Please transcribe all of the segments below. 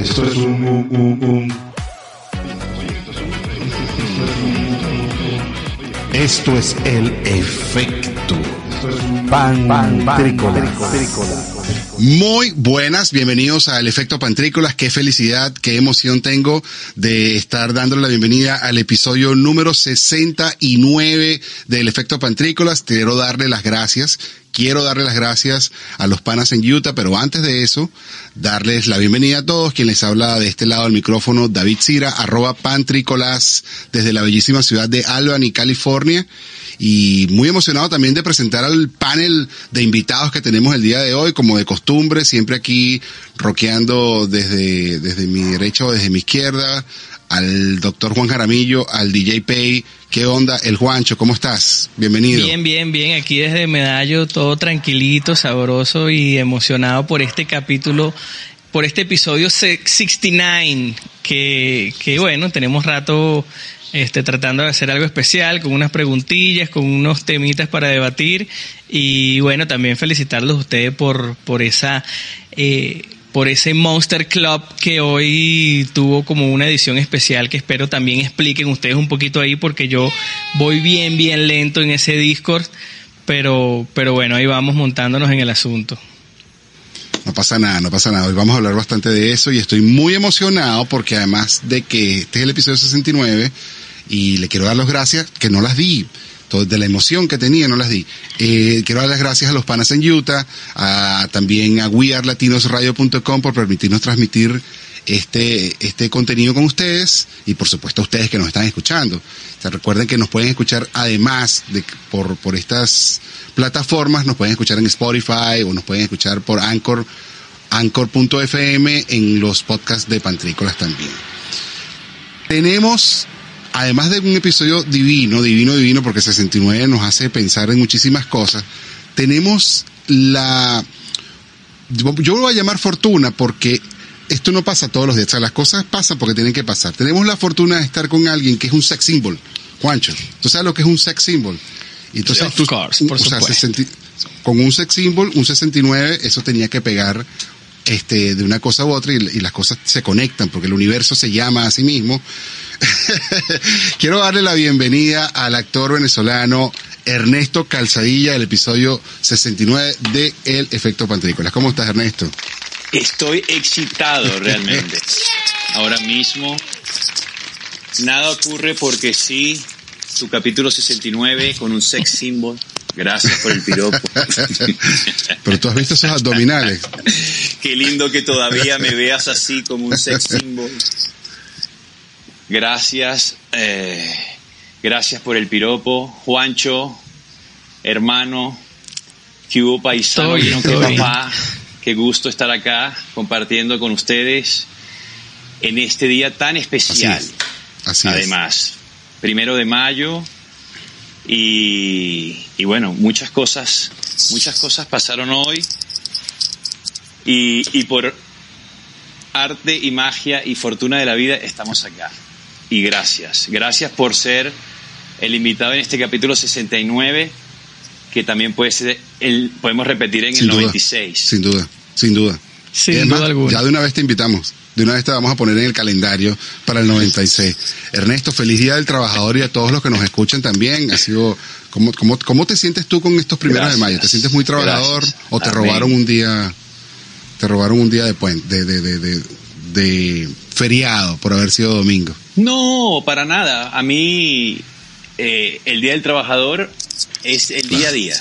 Esto es un, un, un, un. Esto es el efecto Pantrícola. Muy buenas, bienvenidos al Efecto Pantrícolas. Qué felicidad, qué emoción tengo de estar dándole la bienvenida al episodio número 69 del Efecto Pantrícolas. Quiero darle las gracias. Quiero darle las gracias a los panas en Utah, pero antes de eso, darles la bienvenida a todos. Quien les habla de este lado del micrófono, David Cira, arroba Pantrícolas, desde la bellísima ciudad de Albany, California y muy emocionado también de presentar al panel de invitados que tenemos el día de hoy, como de costumbre, siempre aquí roqueando desde, desde mi derecha o desde mi izquierda, al doctor Juan Jaramillo, al DJ Pay. ¿Qué onda? El Juancho, ¿cómo estás? Bienvenido. Bien, bien, bien. Aquí desde Medallo, todo tranquilito, sabroso y emocionado por este capítulo, por este episodio 69, que, que bueno, tenemos rato este, tratando de hacer algo especial, con unas preguntillas, con unos temitas para debatir. Y bueno, también felicitarlos a ustedes por, por esa, eh, por ese Monster Club que hoy tuvo como una edición especial que espero también expliquen ustedes un poquito ahí porque yo voy bien, bien lento en ese Discord. Pero, pero bueno, ahí vamos montándonos en el asunto. No pasa nada, no pasa nada. Hoy vamos a hablar bastante de eso y estoy muy emocionado porque además de que este es el episodio 69 y le quiero dar las gracias, que no las di, de la emoción que tenía no las di. Eh, quiero dar las gracias a los panas en Utah, a, también a wearlatinosradio.com por permitirnos transmitir este, este contenido con ustedes y por supuesto a ustedes que nos están escuchando. recuerden que nos pueden escuchar además de por, por estas plataformas, nos pueden escuchar en Spotify o nos pueden escuchar por Anchor, Anchor.fm en los podcasts de Pantrícolas también. Tenemos, además de un episodio divino, divino, divino, porque 69 nos hace pensar en muchísimas cosas, tenemos la, yo lo voy a llamar fortuna porque esto no pasa todos los días, o sea, las cosas pasan porque tienen que pasar. Tenemos la fortuna de estar con alguien que es un sex symbol. Juancho, ¿tú sabes lo que es un sex symbol? entonces tú, por con un sex symbol, un 69, eso tenía que pegar este, de una cosa u otra y, las cosas se conectan porque el universo se llama a sí mismo. Quiero darle la bienvenida al actor venezolano Ernesto Calzadilla, el episodio 69 de El Efecto Pantrícolas. ¿Cómo estás, Ernesto? Estoy excitado realmente. Ahora mismo nada ocurre porque sí, su capítulo 69 con un sex symbol. Gracias por el piropo. Pero tú has visto esos abdominales. Qué lindo que todavía me veas así como un sex symbol. Gracias. Eh, gracias por el piropo. Juancho, hermano, que hubo paisano que papá. Qué gusto estar acá compartiendo con ustedes en este día tan especial. Así Además, primero de mayo y, bueno, muchas cosas, muchas cosas pasaron hoy y, y por arte y magia y fortuna de la vida estamos acá. Y gracias, gracias por ser el invitado en este capítulo 69 que también puede ser el, podemos repetir en el 96. Sin duda, sin duda. Sin duda alguna. Ya de una vez te invitamos. De una vez te vamos a poner en el calendario para el 96. Ernesto, feliz día del trabajador y a todos los que nos escuchan también. Ha sido, ¿cómo, cómo, cómo te sientes tú con estos primeros de mayo? ¿Te sientes muy trabajador o te robaron un día, te robaron un día de, de, de, de, de feriado por haber sido domingo? No, para nada. A mí eh, el Día del Trabajador es el día a día,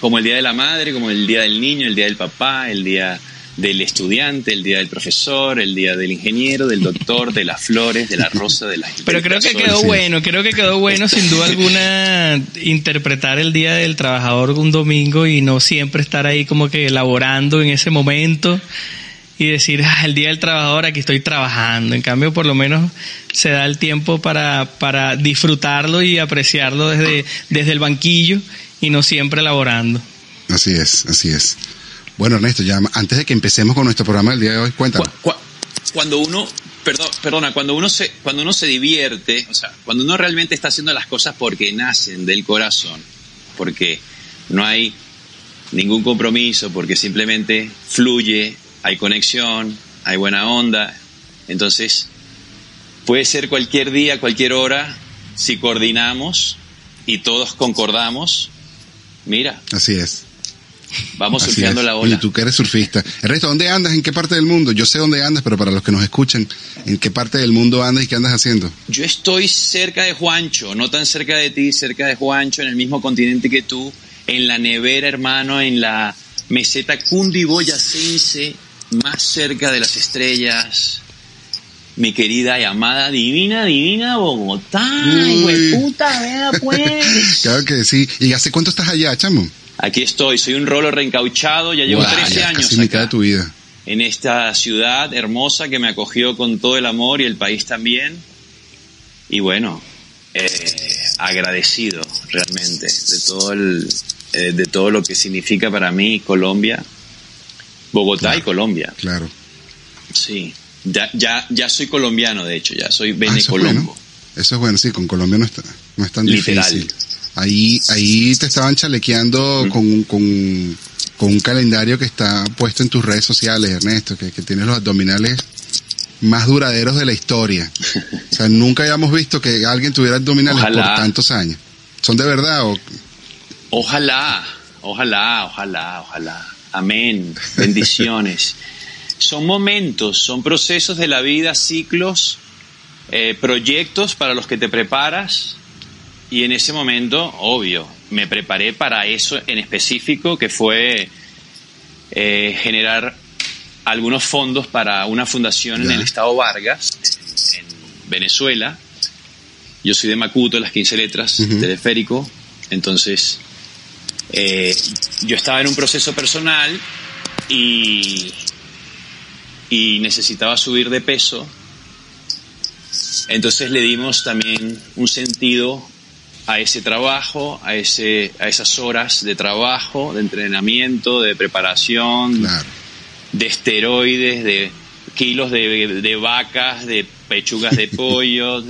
como el Día de la Madre, como el Día del Niño, el Día del Papá, el Día del estudiante, el día del profesor, el día del ingeniero, del doctor, de las flores, de la rosa, de las... Pero creo que quedó bueno, creo que quedó bueno sin duda alguna interpretar el día del trabajador un domingo y no siempre estar ahí como que elaborando en ese momento y decir, ah, el día del trabajador aquí estoy trabajando. En cambio, por lo menos se da el tiempo para, para disfrutarlo y apreciarlo desde, desde el banquillo y no siempre elaborando. Así es, así es. Bueno, Ernesto, ya antes de que empecemos con nuestro programa del día de hoy, cuéntanos. Cuando uno, perdón, perdona, cuando uno se, cuando uno se divierte, o sea, cuando uno realmente está haciendo las cosas porque nacen del corazón, porque no hay ningún compromiso, porque simplemente fluye, hay conexión, hay buena onda. Entonces, puede ser cualquier día, cualquier hora, si coordinamos y todos concordamos. Mira, Así es. Vamos Así surfeando es. la ola. tú que eres surfista. Ernesto, ¿dónde andas? ¿En qué parte del mundo? Yo sé dónde andas, pero para los que nos escuchan, ¿en qué parte del mundo andas y qué andas haciendo? Yo estoy cerca de Juancho, no tan cerca de ti, cerca de Juancho, en el mismo continente que tú, en la nevera, hermano, en la meseta cundiboyacense, más cerca de las estrellas. Mi querida y amada, divina, divina Bogotá. Uy. hueputa, vea pues. Claro que sí. ¿Y hace cuánto estás allá, chamo? Aquí estoy, soy un rolo reencauchado, ya llevo Guau, 13 ya años Casi mitad acá, de tu vida. en esta ciudad hermosa que me acogió con todo el amor y el país también. Y bueno, eh, agradecido realmente de todo, el, eh, de todo lo que significa para mí Colombia, Bogotá y Colombia. Claro. Sí, ya, ya, ya soy colombiano, de hecho, ya soy Ah, eso es bueno. Eso es bueno, sí, con Colombia no, está, no es tan Literal. difícil. Ahí, ahí te estaban chalequeando Mm. con, con, con un calendario que está puesto en tus redes sociales, Ernesto, que, que tienes los abdominales más duraderos de la historia. O sea, nunca habíamos visto que alguien tuviera abdominales Ojalá. por tantos años. ¿Son de verdad o Ojalá, ojalá, ojalá, ojalá. Amén. Bendiciones. son momentos, son procesos de la vida, ciclos, eh, proyectos para los que te preparas. Y en ese momento, obvio, me preparé para eso en específico, que fue eh, generar algunos fondos para una fundación en el estado Vargas, en, en Venezuela. Yo soy de Macuto, las 15 letras, teleférico. Entonces, eh, yo estaba en un proceso personal y, y necesitaba subir de peso. Entonces le dimos también un sentido a ese trabajo, a, ese, a esas horas de trabajo, de entrenamiento, de preparación, Claro. de esteroides, de kilos de, de vacas, de pechugas de pollo,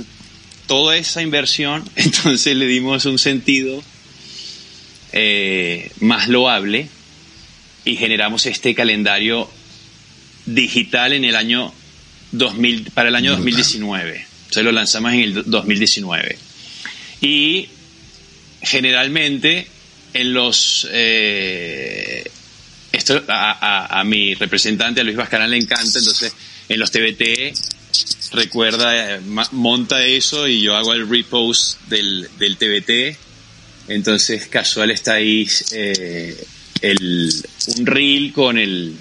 toda esa inversión, entonces le dimos un sentido eh, más loable y generamos este calendario digital en el año 2000, para el año Brutal. 2019. Entonces lo lanzamos en el 2019. Y generalmente en los... eh, esto a, a- mi representante, a Luis Bascarán, le encanta, entonces en los TBT recuerda, eh, monta eso y yo hago el repost del, del TBT. Entonces casual está ahí eh, el, un reel con el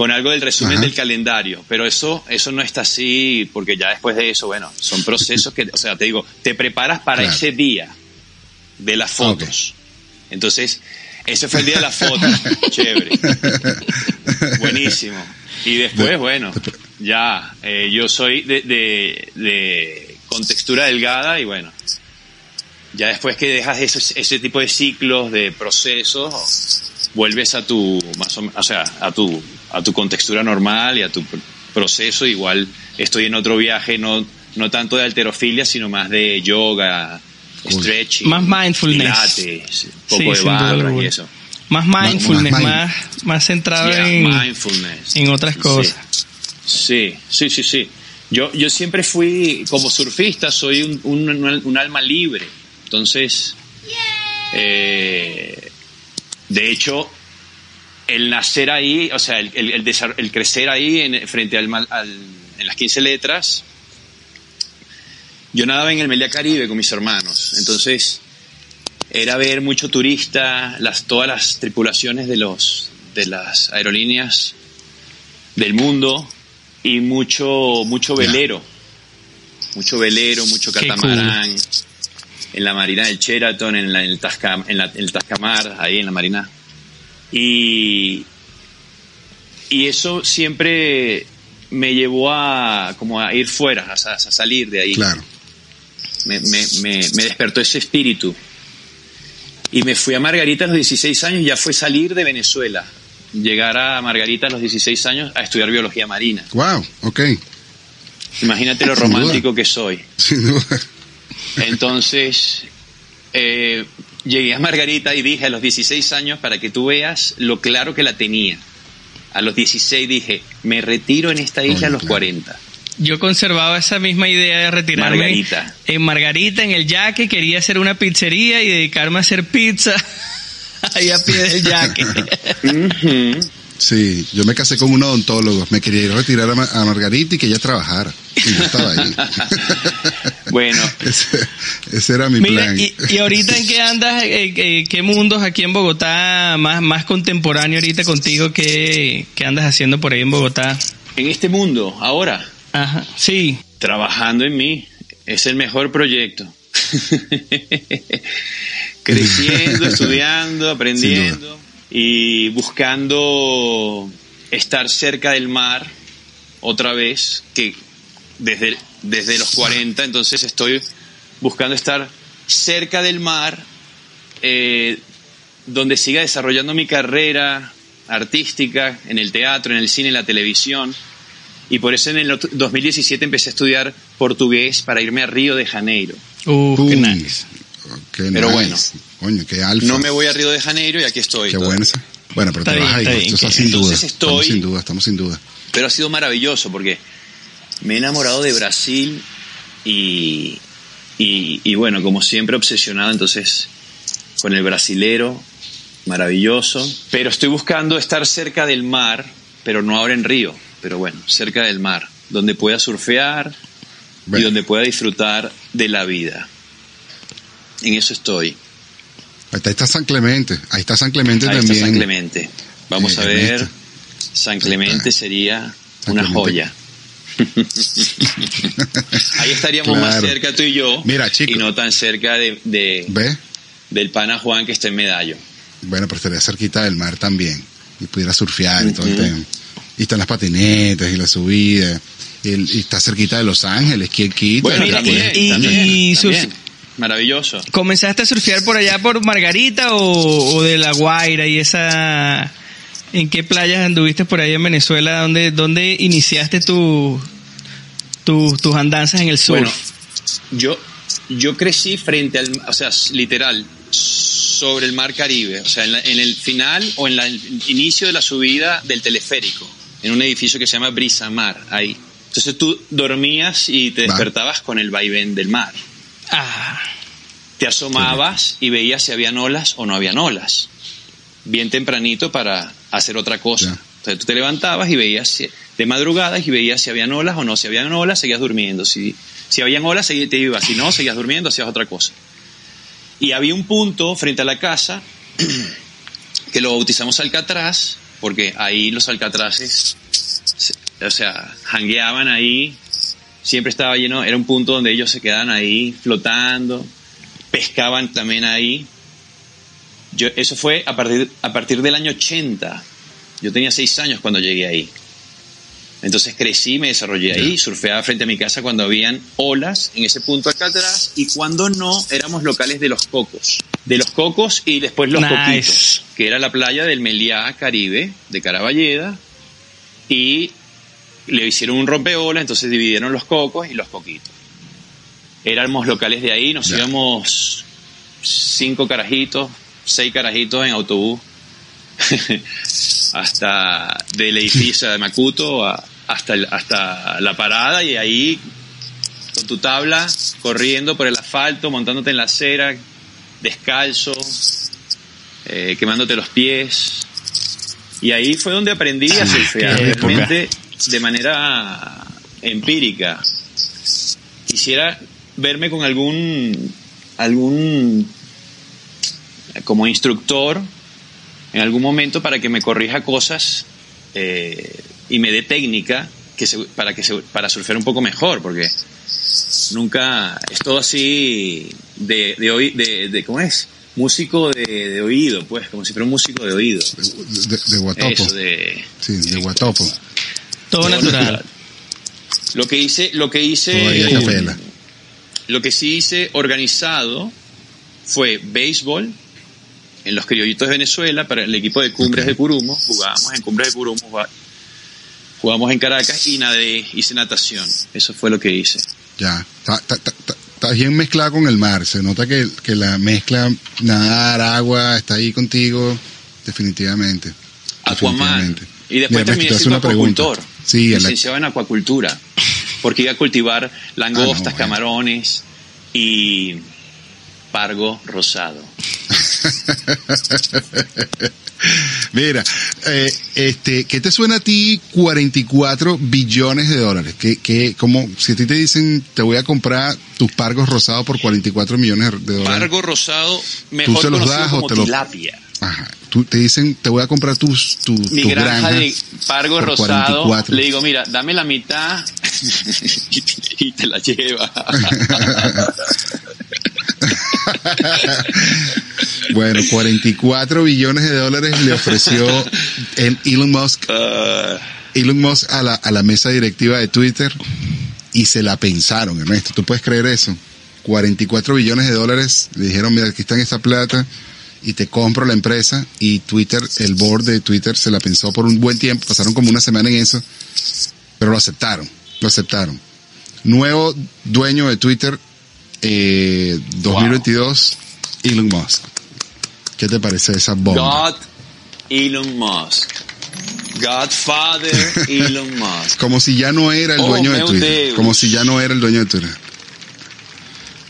con algo del resumen Ajá. del calendario, pero eso eso no está así porque ya después de eso, bueno, son procesos que, o sea, te digo, te preparas para Claro. ese día de las fotos. Entonces, ese fue el día de la foto, chévere, buenísimo. Y después, bueno, ya, eh, yo soy de, de, de con textura delgada y bueno, ya después que dejas ese, ese tipo de ciclos, de procesos, vuelves a tu, más o, o sea, a tu, a tu contextura normal y a tu pr- proceso. Igual estoy en otro viaje, no, no tanto de alterofilia, sino más de yoga, stretching, Más mindfulness. pilates, un poco Sí, de barras y eso. Más mindfulness, más mind- más, más centrado Yeah, en, mindfulness. en otras Sí. cosas. Sí, sí, sí, sí. Yo, yo siempre fui, como surfista, soy un, un- un alma libre. Entonces, eh, de hecho, el nacer ahí, o sea, el, el- el crecer ahí en, frente al, mal- al- en las 15 letras, yo nadaba en el Meliá Caribe con mis hermanos. Entonces, era ver mucho turista, las, todas las tripulaciones de, los, de las aerolíneas del mundo y mucho, mucho velero. Mucho velero, mucho catamarán. En la marina del Sheraton, en, la- en el, Tasca- en la- en el Tascamar, ahí en la marina. Y, y eso siempre me llevó a, como a ir fuera, a, sa- a salir de ahí Claro. me, me, me, me despertó ese espíritu. Y me fui a Margarita a los 16 años, ya fue salir de Venezuela. Llegar a Margarita a los 16 años a estudiar biología marina. Wow, ok. Imagínate lo Sin duda. romántico que soy. Sin duda. Entonces, eh, llegué a Margarita y dije a los 16 años para que tú veas lo claro que la tenía. A los 16 dije, me retiro en esta isla a los claro. Yo 40. conservaba esa misma idea de retirarme Margarita. en Margarita, en el yaque. Quería hacer una pizzería y dedicarme a hacer pizza ahí a pie del yaque. Sí, yo me casé con un odontólogo. Me quería ir a retirar a Margarita y que ella trabajara. Y yo estaba ahí. Bueno, ese, ese era mi Mira, plan. y, y ahorita en qué andas, eh, eh, qué mundos aquí en Bogotá, más, más contemporáneo ahorita contigo, qué, qué andas haciendo por ahí en Bogotá. en este mundo, ahora, Ajá, sí. trabajando en mí, es el mejor proyecto. Creciendo, estudiando, aprendiendo y buscando estar cerca del mar otra vez, que desde, desde los 40, entonces estoy buscando estar cerca del mar, eh, donde siga desarrollando mi carrera artística en el teatro, en el cine, en la televisión. Y por eso en el ot- 2017 empecé a estudiar portugués para irme a Río de Janeiro. Uh, qué nice. qué Pero nice. bueno. Coño, qué alfa. No me voy a Río de Janeiro y aquí estoy. Qué bueno. Bueno, pero Está te bien, vas ahí. está bien, Eso está sin duda. entonces Estamos estoy- sin duda, estamos sin duda. Pero ha sido maravilloso porque me he enamorado de Brasil y, y, y bueno, como siempre obsesionado entonces con el brasilero, maravilloso. Pero estoy buscando estar cerca del mar, pero no ahora en Río, pero bueno, cerca del mar, donde pueda surfear y donde pueda disfrutar de la vida. En eso estoy. ahí está San Clemente. Ahí está San Clemente Ahí también. está San Clemente. Vamos Eh, a ver. Ernesto. San Clemente sería San una Clemente. joya. Ahí estaríamos más cerca tú y yo. Mira, chico. Y no tan cerca de, del pana Juan que está en medallo. Bueno, pero estaría cerquita del mar también. Y pudiera surfear y todo el Ujú. tema. Y están las patinetas y la subida. Y, el- y está cerquita de Los Ángeles. Bueno, Mira, también, y- también, y sus- también. Maravilloso. ¿Comenzaste a surfear por allá por Margarita o, o de La Guaira y esa... ¿En qué playas anduviste por ahí en Venezuela? ¿Dónde, dónde iniciaste tu, tu- tus andanzas en el surf? Bueno, yo, yo crecí frente al, o sea, literal, sobre el mar Caribe, o sea, en, la- en el final o en la- el inicio de la subida del teleférico, en un edificio que se llama Brisa Mar, ahí. Entonces tú dormías y te despertabas con el vaivén del mar. Ah, Te asomabas y veías si habían olas o no habían olas. Bien tempranito para hacer otra cosa. Entonces tú te levantabas y veías de madrugadas y veías si habían olas o no. Si habían olas, seguías durmiendo. Si, si habían olas, te ibas. Si no, seguías durmiendo, hacías otra cosa. Y había un punto frente a la casa que lo bautizamos Alcatraz, porque ahí los alcatraces, se- o sea, jangueaban ahí, siempre estaba lleno, era un punto donde ellos se quedaban ahí flotando, pescaban también ahí. Yo, eso fue a partir, a partir del año 80. Yo tenía seis años cuando llegué ahí. Entonces crecí, me desarrollé ahí, surfeaba frente a mi casa cuando habían olas en ese punto Alcatraz y cuando no éramos locales de los cocos. De los cocos y después los Nice. coquitos, que era la playa del Meliá Caribe, de Caraballeda, y le hicieron un rompeolas, entonces dividieron los cocos y los coquitos. Éramos locales de ahí, nos íbamos cinco carajitos, seis carajitos en autobús hasta del edificio de Macuto a- hasta, hasta la parada y ahí con tu tabla corriendo por el asfalto, montándote en la acera, descalzo, eh, quemándote los pies. Y ahí fue donde aprendí a surfear qué época. realmente de manera empírica. Quisiera verme con algún algún como instructor en algún momento para que me corrija cosas eh, y me dé técnica que se- para que se- para surfear un poco mejor porque nunca es todo así de de, oí- de, de- cómo es músico de, de oído pues como si fuera un músico de oído De, de- de Guatopo. eso de Sí, de Guatopo. todo natural. lo que hice lo que hice eh, lo que sí hice organizado fue béisbol en los criollitos de Venezuela para el equipo de Cumbres de Curumo jugábamos en Cumbres de Curumo jugá- jugamos en Caracas y nadé hice natación eso fue lo que hice Ya. Está, está- está- está- está bien mezclada con el mar. Se nota que, que la mezcla nadar, agua, está ahí contigo. Definitivamente. Aquaman. Y después Mira, siendo una pregunta. acuacultor, Sí, en la- licenciado en acuacultura, porque iba a cultivar langostas, Ah, bueno. camarones y pargo rosado. Mira, eh, este, ¿qué te suena a ti 44 billones de dólares? ¿Qué, qué, como, si a ti te dicen, te voy a comprar tus pargos rosados por 44 millones de dólares. Pargo rosado, mejor se los das o como te lo- tilapia. Ajá. Tú, te dicen, te voy a comprar tus, tus, Mi tus granja granjas de pargo rosado, 44. le digo, mira, dame la mitad y te la lleva. Bueno, 44 billones de dólares le ofreció el Elon Musk, Ah, Elon Musk a la, a la mesa directiva de Twitter y se la pensaron, Ernesto. ¿Tú puedes creer eso? 44 billones de dólares, le dijeron, mira, aquí está esta plata y te compro la empresa y Twitter, el board de Twitter se la pensó por un buen tiempo, pasaron como una semana en eso, pero lo aceptaron, lo aceptaron. Nuevo dueño de Twitter, eh, 2022, Elon Musk. ¿Qué te parece esa bomba? God Elon Musk. Godfather Elon Musk. Como si ya no era el Oh, dueño de Twitter. Deus. Como si ya no era el dueño de Twitter.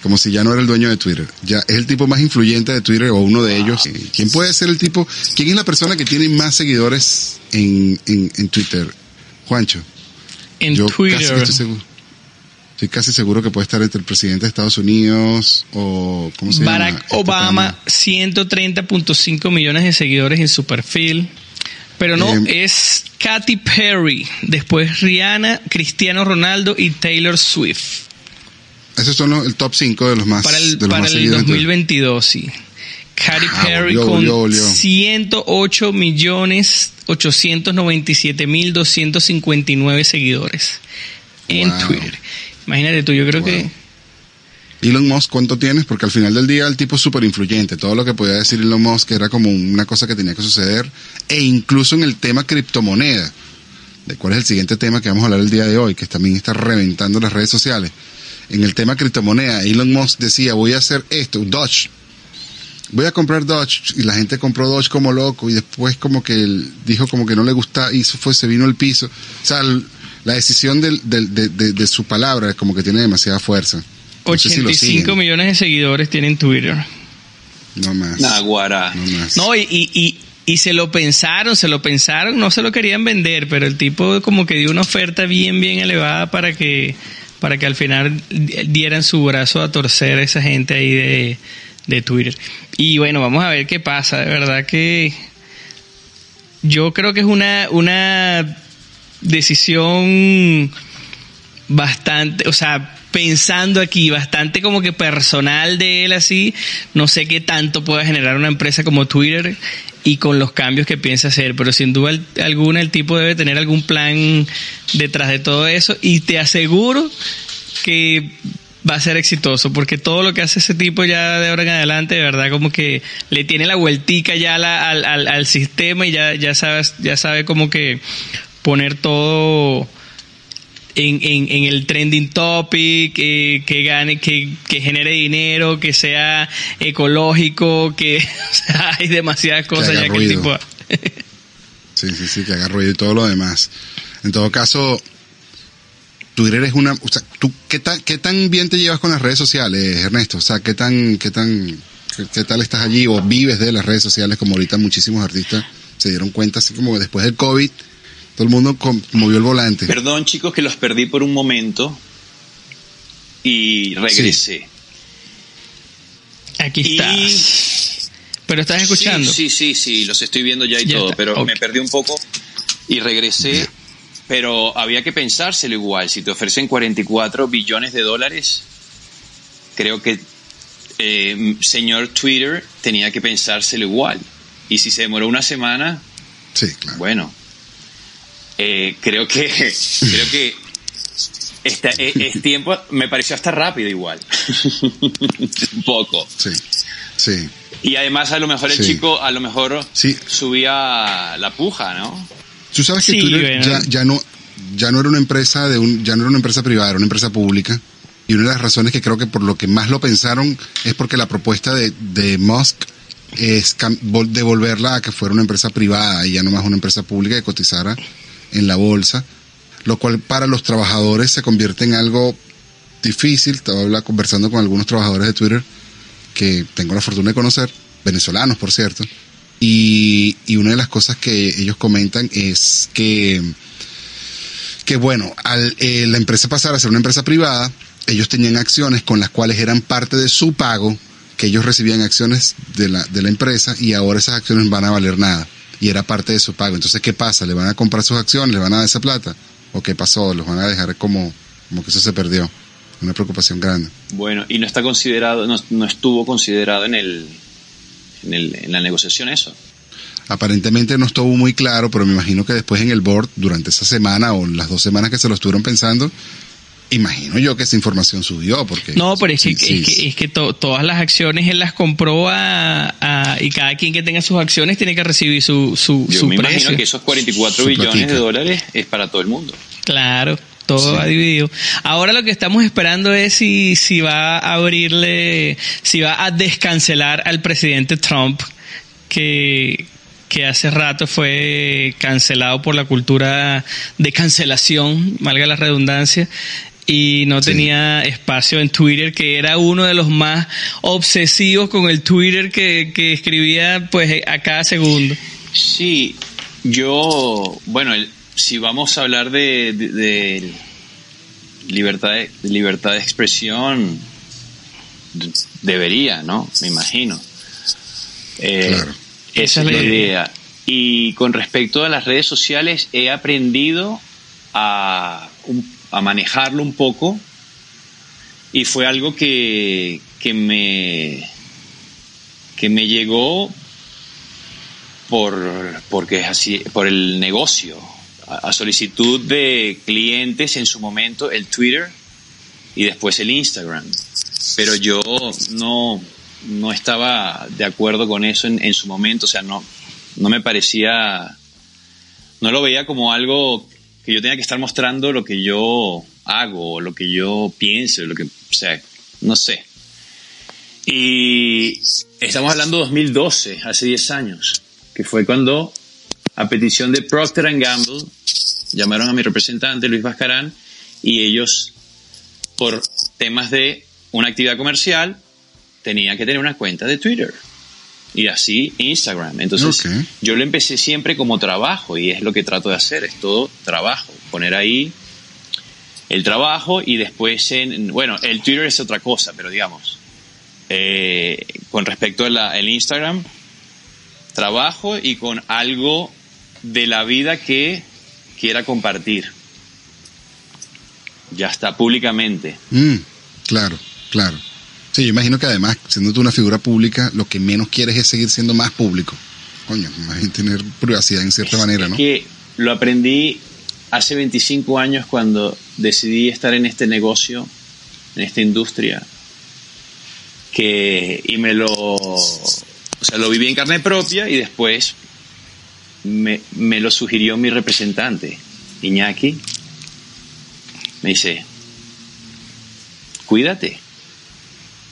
Como si ya no era el dueño de Twitter. Ya es el tipo más influyente de Twitter o uno de ellos. ¿Quién puede ser el tipo? ¿Quién es la persona que tiene más seguidores en, en, en Twitter? Juancho. En Yo casi Twitter. que estoy seguro. Estoy casi seguro que puede estar entre el presidente de Estados Unidos o ¿cómo se llama? Barack Este Obama, pana. 130.5 millones de seguidores en su perfil. Pero no, Eh, es Katy Perry, después Rihanna, Cristiano Ronaldo y Taylor Swift. Esos son los, el top 5 de los más Para el, de los para más el seguidores en Twitter. 2022, sí. Katy Ah, Perry volvió, con volvió, volvió. 108 millones 897 mil 259 seguidores en Wow. Twitter. Imagínate tú, yo creo que Elon Musk, ¿cuánto tienes? Porque al final del día el tipo es súper influyente. Todo lo que podía decir Elon Musk era como una cosa que tenía que suceder. E incluso en el tema criptomoneda, de cuál es el siguiente tema que vamos a hablar el día de hoy, que también está reventando las redes sociales. En el tema criptomoneda, Elon Musk decía, voy a hacer esto, Doge. Voy a comprar Doge. Y la gente compró Doge como loco y después como que dijo como que no le gusta y fue, se vino el piso. O sea, el- la decisión del- del- de, de- de su palabra como que tiene demasiada fuerza. No sé si lo 85 siguen. millones de seguidores tienen Twitter. No más. No más. No, y, y, y, y se lo pensaron, se lo pensaron, no se lo querían vender, pero el tipo como que dio una oferta bien, bien elevada para que, para que al final dieran su brazo a torcer a esa gente ahí de, de Twitter. Y bueno, vamos a ver qué pasa, de verdad que yo creo que es una, una decisión bastante, o sea, pensando aquí, bastante como que personal de él así, no sé qué tanto pueda generar una empresa como Twitter y con los cambios que piensa hacer, pero sin duda alguna el tipo debe tener algún plan detrás de todo eso y te aseguro que va a ser exitoso porque todo lo que hace ese tipo ya de ahora en adelante de verdad como que le tiene la vueltica ya al, al, al sistema y ya ya sabes ya sabe como que poner todo en, en, en el trending topic, eh, que gane, que, que genere dinero, que sea ecológico, que o sea, hay demasiadas cosas ya que el tipo... Sí, sí, sí, que haga ruido y todo lo demás. En todo caso, Twitter es una... O sea, ¿tú qué tan, qué tan bien te llevas con las redes sociales, Ernesto? O sea, ¿qué tan, qué tan, qué, qué tal estás allí o vives de las redes sociales como ahorita muchísimos artistas se dieron cuenta, así como que después del COVID, todo el mundo movió el volante. Perdón, chicos, que los perdí por un momento y regresé. Aquí Y- estás. Pero estás escuchando. Sí, sí, sí, sí, los estoy viendo ya y Ya todo, está, pero me perdí un poco y regresé. Pero había que pensárselo igual. Si te ofrecen 44 billones de dólares, creo que eh, señor Twitter tenía que pensárselo igual. Y si se demoró una semana, Sí, claro. bueno, eh, creo que creo que esta- es, es tiempo, me pareció hasta rápido igual, un poco. Sí, sí. Y además a lo mejor el Sí. chico, a lo mejor Sí. subía la puja, ¿no? Tú sabes que Sí, Twitter ya, ya no ya no era una empresa de un ya no era una empresa privada, era una empresa pública. Y una de las razones que creo que por lo que más lo pensaron es porque la propuesta de, de Musk es devolverla a que fuera una empresa privada y ya no más una empresa pública que cotizara en la bolsa, lo cual para los trabajadores se convierte en algo difícil. Estaba conversando con algunos trabajadores de Twitter que tengo la fortuna de conocer, venezolanos por cierto, y, y una de las cosas que ellos comentan es que, que bueno, al eh, la empresa pasar a ser una empresa privada, ellos tenían acciones con las cuales eran parte de su pago, que ellos recibían acciones de la, de la empresa y ahora esas acciones van a valer nada. Y era parte de su pago. Entonces, ¿qué pasa? ¿Le van a comprar sus acciones? ¿Le van a dar esa plata? ¿O qué pasó? ¿Los van a dejar como, como que eso se perdió? Una preocupación grande. Bueno, y no está considerado, no, no estuvo considerado en el, en el, en la negociación eso. Aparentemente no estuvo muy claro, pero me imagino que después en el board, durante esa semana o las dos semanas que se lo estuvieron pensando, imagino yo que esa información subió. porque No, pero es que, sí, es sí, que, es que to- todas las acciones él las compró a, a- y cada quien que tenga sus acciones tiene que recibir su, su, Yo su me precio. imagino que esos 44 Su billones platica. de dólares es para todo el mundo. Claro, todo Sí. va dividido. Ahora lo que estamos esperando es si, si va a abrirle, si va a descancelar al presidente Trump, que, que hace rato fue cancelado por la cultura de cancelación, valga la redundancia, y no Sí. tenía espacio en Twitter, que era uno de los más obsesivos con el Twitter que, que escribía pues a cada segundo. Sí, yo, bueno, el- si vamos a hablar de, de- de libertad, de, libertad de expresión, de- debería, ¿no? Me imagino. Eh, Claro. Esa es la idea. Y con respecto a las redes sociales, he aprendido a, un- a manejarlo un poco y fue algo que, que me que me llegó por porque es así por el negocio a, solicitud de clientes en su momento el Twitter y después el Instagram. Pero yo no no estaba de acuerdo con eso en, en su momento o sea no no me parecía no lo veía como algo que yo tenía que estar mostrando lo que yo hago, lo que yo pienso, lo que, o sea, no sé. Y estamos hablando de 2012, hace 10 años, que fue cuando, a petición de Procter Gamble, llamaron a mi representante, Luis Vascarán, y ellos, por temas de una actividad comercial, tenían que tener una cuenta de Twitter. Y así Instagram. Entonces, yo lo empecé siempre como trabajo y es lo que trato de hacer, es todo trabajo. Poner ahí el trabajo y después en, bueno, el Twitter es otra cosa, pero digamos, eh, con respecto al Instagram, trabajo y con algo de la vida que quiera compartir. Ya está, públicamente. Mm, claro, claro. Sí, yo imagino que además, siendo tú una figura pública, lo que menos quieres es seguir siendo más público. Coño, imagínate tener privacidad en cierta manera, ¿no? que lo aprendí hace 25 años cuando decidí estar en este negocio, en esta industria, que y me lo, o sea, lo viví en carne propia y después me, me lo sugirió mi representante, Iñaki. Me dice, cuídate,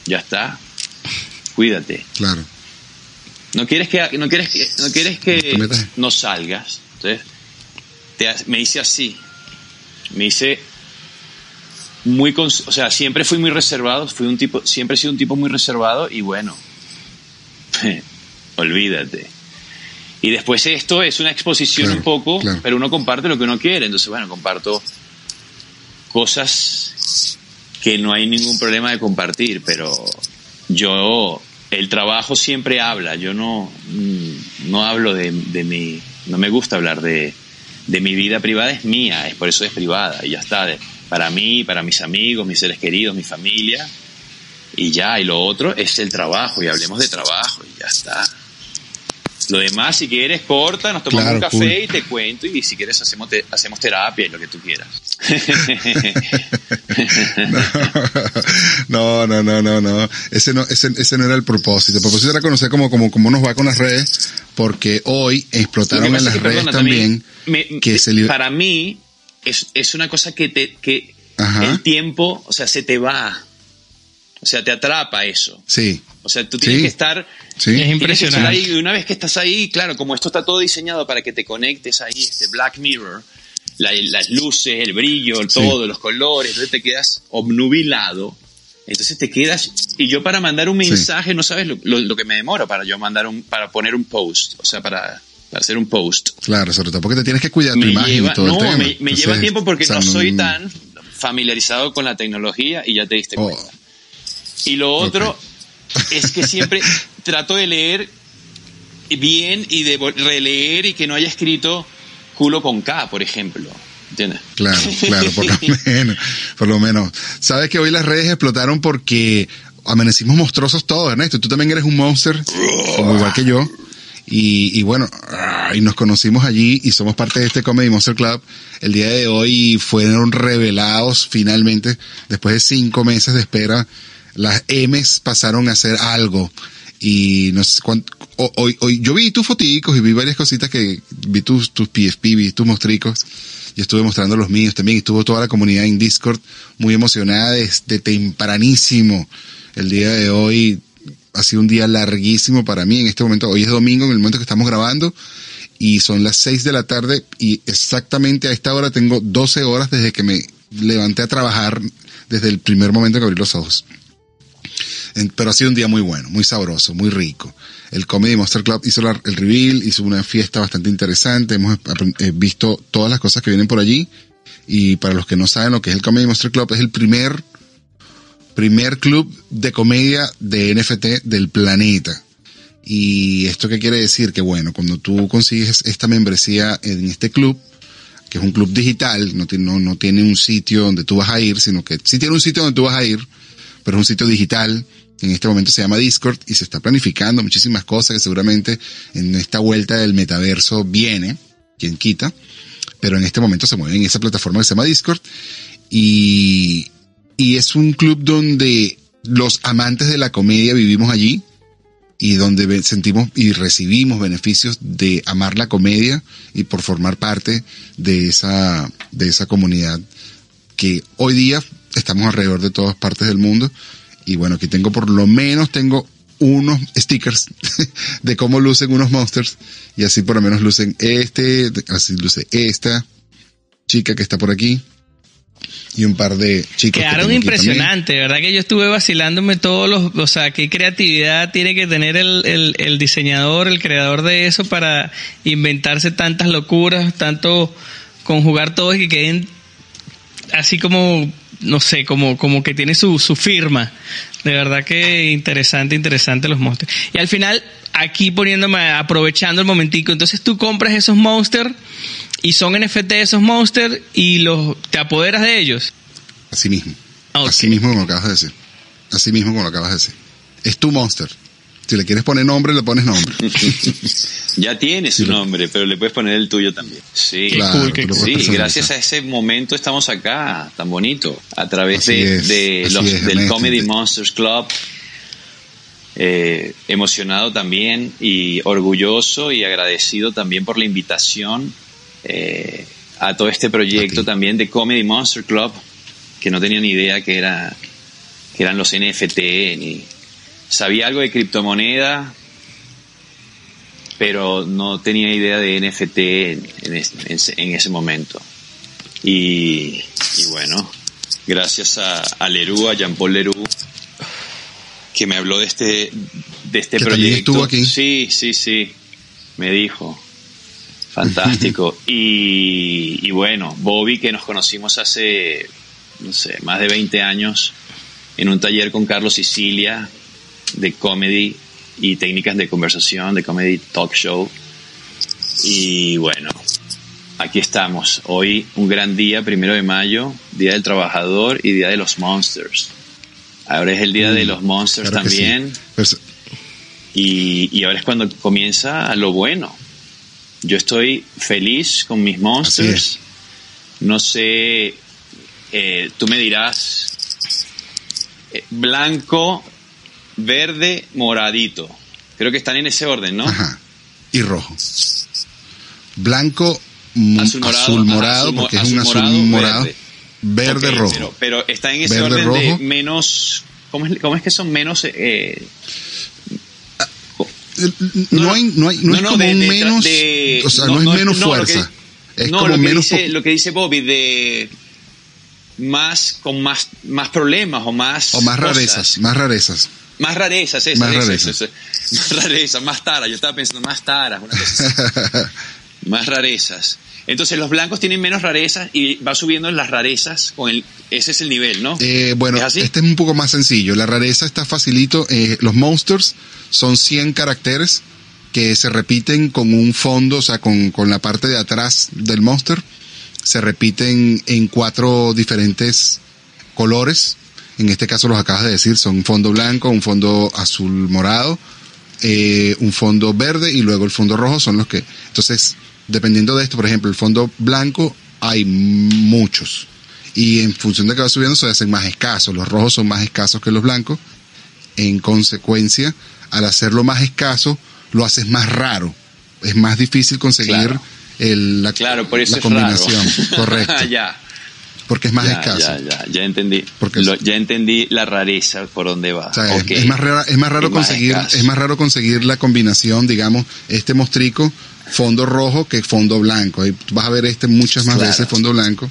ya está, cuídate. Claro. No quieres que no quieres que no quieres que no salgas. Entonces, te me dice así. Me dice muy o sea, siempre fui muy reservado, fui un tipo siempre he sido un tipo muy reservado y bueno. olvídate. Y después esto es una exposición Claro, un poco, claro. pero uno comparte lo que uno quiere. Entonces, bueno, comparto cosas que no hay ningún problema de compartir, pero yo, el trabajo siempre habla, yo no, mm, no hablo de, mi, no me gusta hablar de, de mi vida privada, es mía, es por eso es privada, y ya está, para mí, para mis amigos, mis seres queridos, mi familia, y ya, y lo otro es el trabajo, y hablemos de trabajo, y ya está. Lo demás, si quieres, corta, nos tomamos Claro, un café cool. y te cuento, y si quieres, hacemos, te- hacemos terapia y lo que tú quieras. No, no, no, no, no. Ese no, ese, ese no era el propósito. El propósito era conocer cómo, cómo, cómo nos va con las redes, porque hoy Lo explotaron en las que, redes perdona, también, me- que se para mí es, es una cosa que te que Ajá. el tiempo, o sea, se te va. O sea, te atrapa eso. Sí. O sea, tú tienes Sí. que estar Sí. Es impresionante. ahí, y una vez que estás ahí, claro, como esto está todo diseñado para que te conectes ahí, este Black Mirror, la- las luces, el brillo, el todo, los colores, entonces te quedas obnubilado. Entonces te quedas, y yo para mandar un Sí. mensaje, no sabes lo, lo- lo que me demoro para yo mandar un, para poner un post, o sea, para, para hacer un post. Claro, sobre todo porque te tienes que cuidar tu Me imagen lleva, y todo no, el tema. me, me Entonces, lleva tiempo porque o sea, no soy tan familiarizado con la tecnología y ya te diste Oh, cuenta. Y lo otro es que siempre trato de leer bien y de releer y que no haya escrito culo con K, por ejemplo. ¿Entiendes? Claro, claro, por lo menos, por lo menos. Sabes que hoy las redes explotaron porque amanecimos monstruosos todos, Ernesto. Tú también eres un monster, como igual que yo. Y, y bueno, ah, y nos conocimos allí y somos parte de este Comedy Monster Club. El día de hoy fueron revelados finalmente, después de cinco meses de espera, las M's pasaron a hacer algo. Y no sé cuánto, ho- hoy, hoy, yo vi tus foticos y vi varias cositas que, vi tus, tus PFP, vi tus mostricos y estuve mostrando los míos también. y Estuvo toda la comunidad en Discord muy emocionada desde tempranísimo. El día de hoy ha sido un día larguísimo para mí en este momento. Hoy es domingo en el momento que estamos grabando y son las 6 de la tarde y exactamente a esta hora tengo 12 horas desde que me levanté a trabajar desde el primer momento que abrí los ojos. Pero ha sido un día muy bueno, muy sabroso, muy rico. El Comedy Monster Club hizo el reveal, hizo una fiesta bastante interesante. Hemos eh, visto todas las cosas que vienen por allí. Y para los que no saben lo que es el Comedy Monster Club, es el primer, primer club de comedia de NFT del planeta. Y esto qué quiere decir? Que bueno, cuando tú consigues esta membresía en este club, que es un club digital, no tiene, no, no tiene un sitio donde tú vas a ir, sino que sí tiene un sitio donde tú vas a ir, pero es un sitio digital. En este momento se llama Discord y se está planificando muchísimas cosas que seguramente en esta vuelta del metaverso viene, quien quita, pero en este momento se mueve en esa plataforma que se llama Discord y, y es un club donde los amantes de la comedia vivimos allí y donde sentimos y recibimos beneficios de amar la comedia y por formar parte de esa, de esa comunidad que hoy día estamos alrededor de todas partes del mundo. Y bueno, aquí tengo por lo menos tengo unos stickers de cómo lucen unos monsters y así por lo menos lucen este, así luce esta chica que está por aquí y un par de chicos. que Quedaron aquí impresionantes, ¿verdad? Que yo estuve vacilándome todos los, o sea, qué creatividad tiene que tener el, el, el diseñador, el creador de eso para inventarse tantas locuras, tanto conjugar todo y que queden así como, no sé, como, como que tiene su, su firma. De verdad que interesante, interesante los monsters. Y al final, aquí poniéndome, aprovechando el momentico, entonces tú compras esos monsters y son NFT esos monsters y los, te apoderas de ellos. Así mismo. Ok. Así mismo como lo acabas de decir. Así mismo como lo acabas de decir. Es tu monster. Si le quieres poner nombre, le pones nombre. Ya tiene su Sí, nombre, pero le puedes poner el tuyo también. Sí, Claro, cool, gracias a ese momento estamos acá, tan bonito, a través Así de, es, de así los, es, del Ernesto. Comedy Monsters Club. Eh, emocionado también y orgulloso y agradecido también por la invitación eh, a todo este proyecto también de Comedy Monster Club, que no tenía ni idea que, era, que eran los NFT, ni sabía algo de criptomoneda, pero no tenía idea de NFT en, en es- en ese- en ese momento. Y, y bueno, gracias a, a Leroux, a Jean-Paul Leroux, que me habló de este, de este Que también proyecto. estuvo aquí. Sí, sí, sí, me dijo. Fantástico. y, y bueno, Bobby, que nos conocimos hace, no sé, más de 20 años, en un taller con Carlos Sicilia de comedy y técnicas de conversación, de comedy talk show. Y bueno, aquí estamos. Hoy un gran día, primero de mayo, Día del Trabajador y Día de los Monsters. Ahora es el Día de los Monsters Mm, Claro que sí. también. Pero- Y, y ahora es cuando comienza lo bueno. Yo estoy feliz con mis monsters. No sé, eh, tú me dirás, eh, blanco, verde, moradito. Creo que están en ese orden, ¿no? Ajá. Y rojo. Blanco, Azul morado, azul morado, azul porque es azul un azul morado, morado. verde. Rojo. Pero, pero está en ese Verde, orden de menos ¿cómo es, cómo es que son menos... eh, No, no, hay, no hay, no, es como de- un menos, de- o sea, no, es menos fuerza. que- es no, como lo que, menos dice, lo que dice Bobby de más con más más problemas o más o más cosas. rarezas, más rarezas. Más rarezas eso, Más rarezas. más rarezas más taras yo estaba pensando más taras una cosa más rarezas entonces los blancos tienen menos rarezas y va subiendo las rarezas con el ese es el nivel no Eh, bueno, ¿Es así? este es un poco más sencillo. La rareza está facilito. Eh, los monsters son 100 caracteres que se repiten con un fondo, o sea, con, con la parte de atrás del monster. Se repiten en cuatro diferentes colores. En este caso los acabas de decir, son un fondo blanco, un fondo azul morado, eh, un fondo verde y luego el fondo rojo son los que... Entonces, dependiendo de esto, por ejemplo, el fondo blanco hay muchos. Y en función de que va subiendo se hacen más escasos. Los rojos son más escasos que los blancos. En consecuencia, al hacerlo más escaso, lo haces más raro. Es más difícil conseguir Claro. el- la, claro por eso la es combinación. raro. Correcto. ya Porque es más ya, escaso. ya, ya, ya entendí. Porque Lo- ya entendí la rareza por dónde va. O sea, es- más raro, es más raro Es conseguir, es más raro conseguir la combinación, digamos, este mostrico, fondo rojo que fondo blanco. Vas a ver este muchas más Claro. veces fondo blanco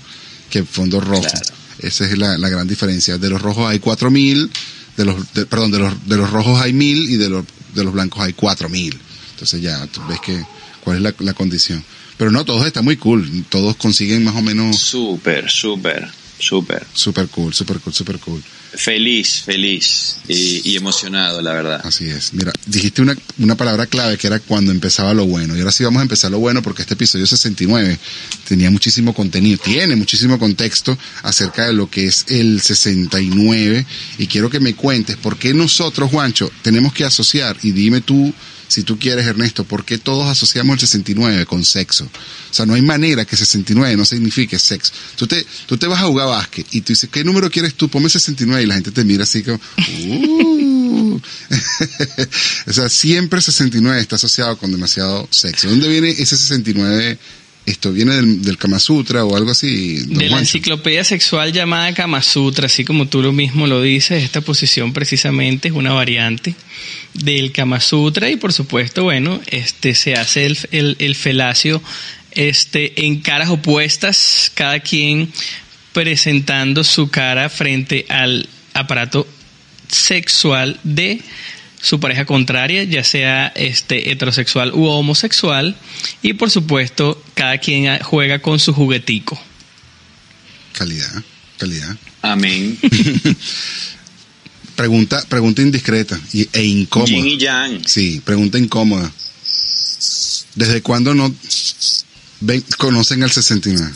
que fondo rojo. Claro. Esa es la, la gran diferencia. De los rojos hay 4000, de los, de- perdón, de los, de los rojos hay 1000 y de los, de los blancos hay 4000. Entonces ya tú ves que, cuál es la, la condición. Pero no, todos están muy cool. Todos consiguen más o menos Súper, súper, súper. super cool, super cool, super cool. Feliz, feliz y, y emocionado, la verdad. Así es. Mira, dijiste una, una palabra clave que era cuando empezaba lo bueno. Y ahora sí vamos a empezar lo bueno porque este episodio 69 tenía muchísimo contenido, tiene muchísimo contexto acerca de lo que es el 69. Y quiero que me cuentes por qué nosotros, Juancho, tenemos que asociar, y dime tú, si tú quieres, Ernesto, por qué todos asociamos el 69 con sexo. O sea, no hay manera que 69 no signifique sexo. Tú te, tú te vas a jugar básquet y tú dices, ¿qué número quieres tú? Ponme 69 y la gente te mira así como, "Uh". o sea, siempre 69 está asociado con demasiado sexo. ¿Dónde viene ese 69? ¿Esto viene del, del Kama Sutra o algo así? don De la Juancho? enciclopedia sexual llamada Kama Sutra, así como tú lo mismo lo dices, esta posición precisamente es una variante del Kama Sutra y por supuesto, bueno, este se hace el, el, el felacio este, en caras opuestas, cada quien presentando su cara frente al aparato sexual de su pareja contraria, ya sea este heterosexual u homosexual, y por supuesto, cada quien juega con su juguetico. Calidad, calidad. Amén. Pregunta, pregunta indiscreta y, e incómoda. Yin y Yang. Sí, pregunta incómoda. ¿Desde cuándo no ven, conocen al 69?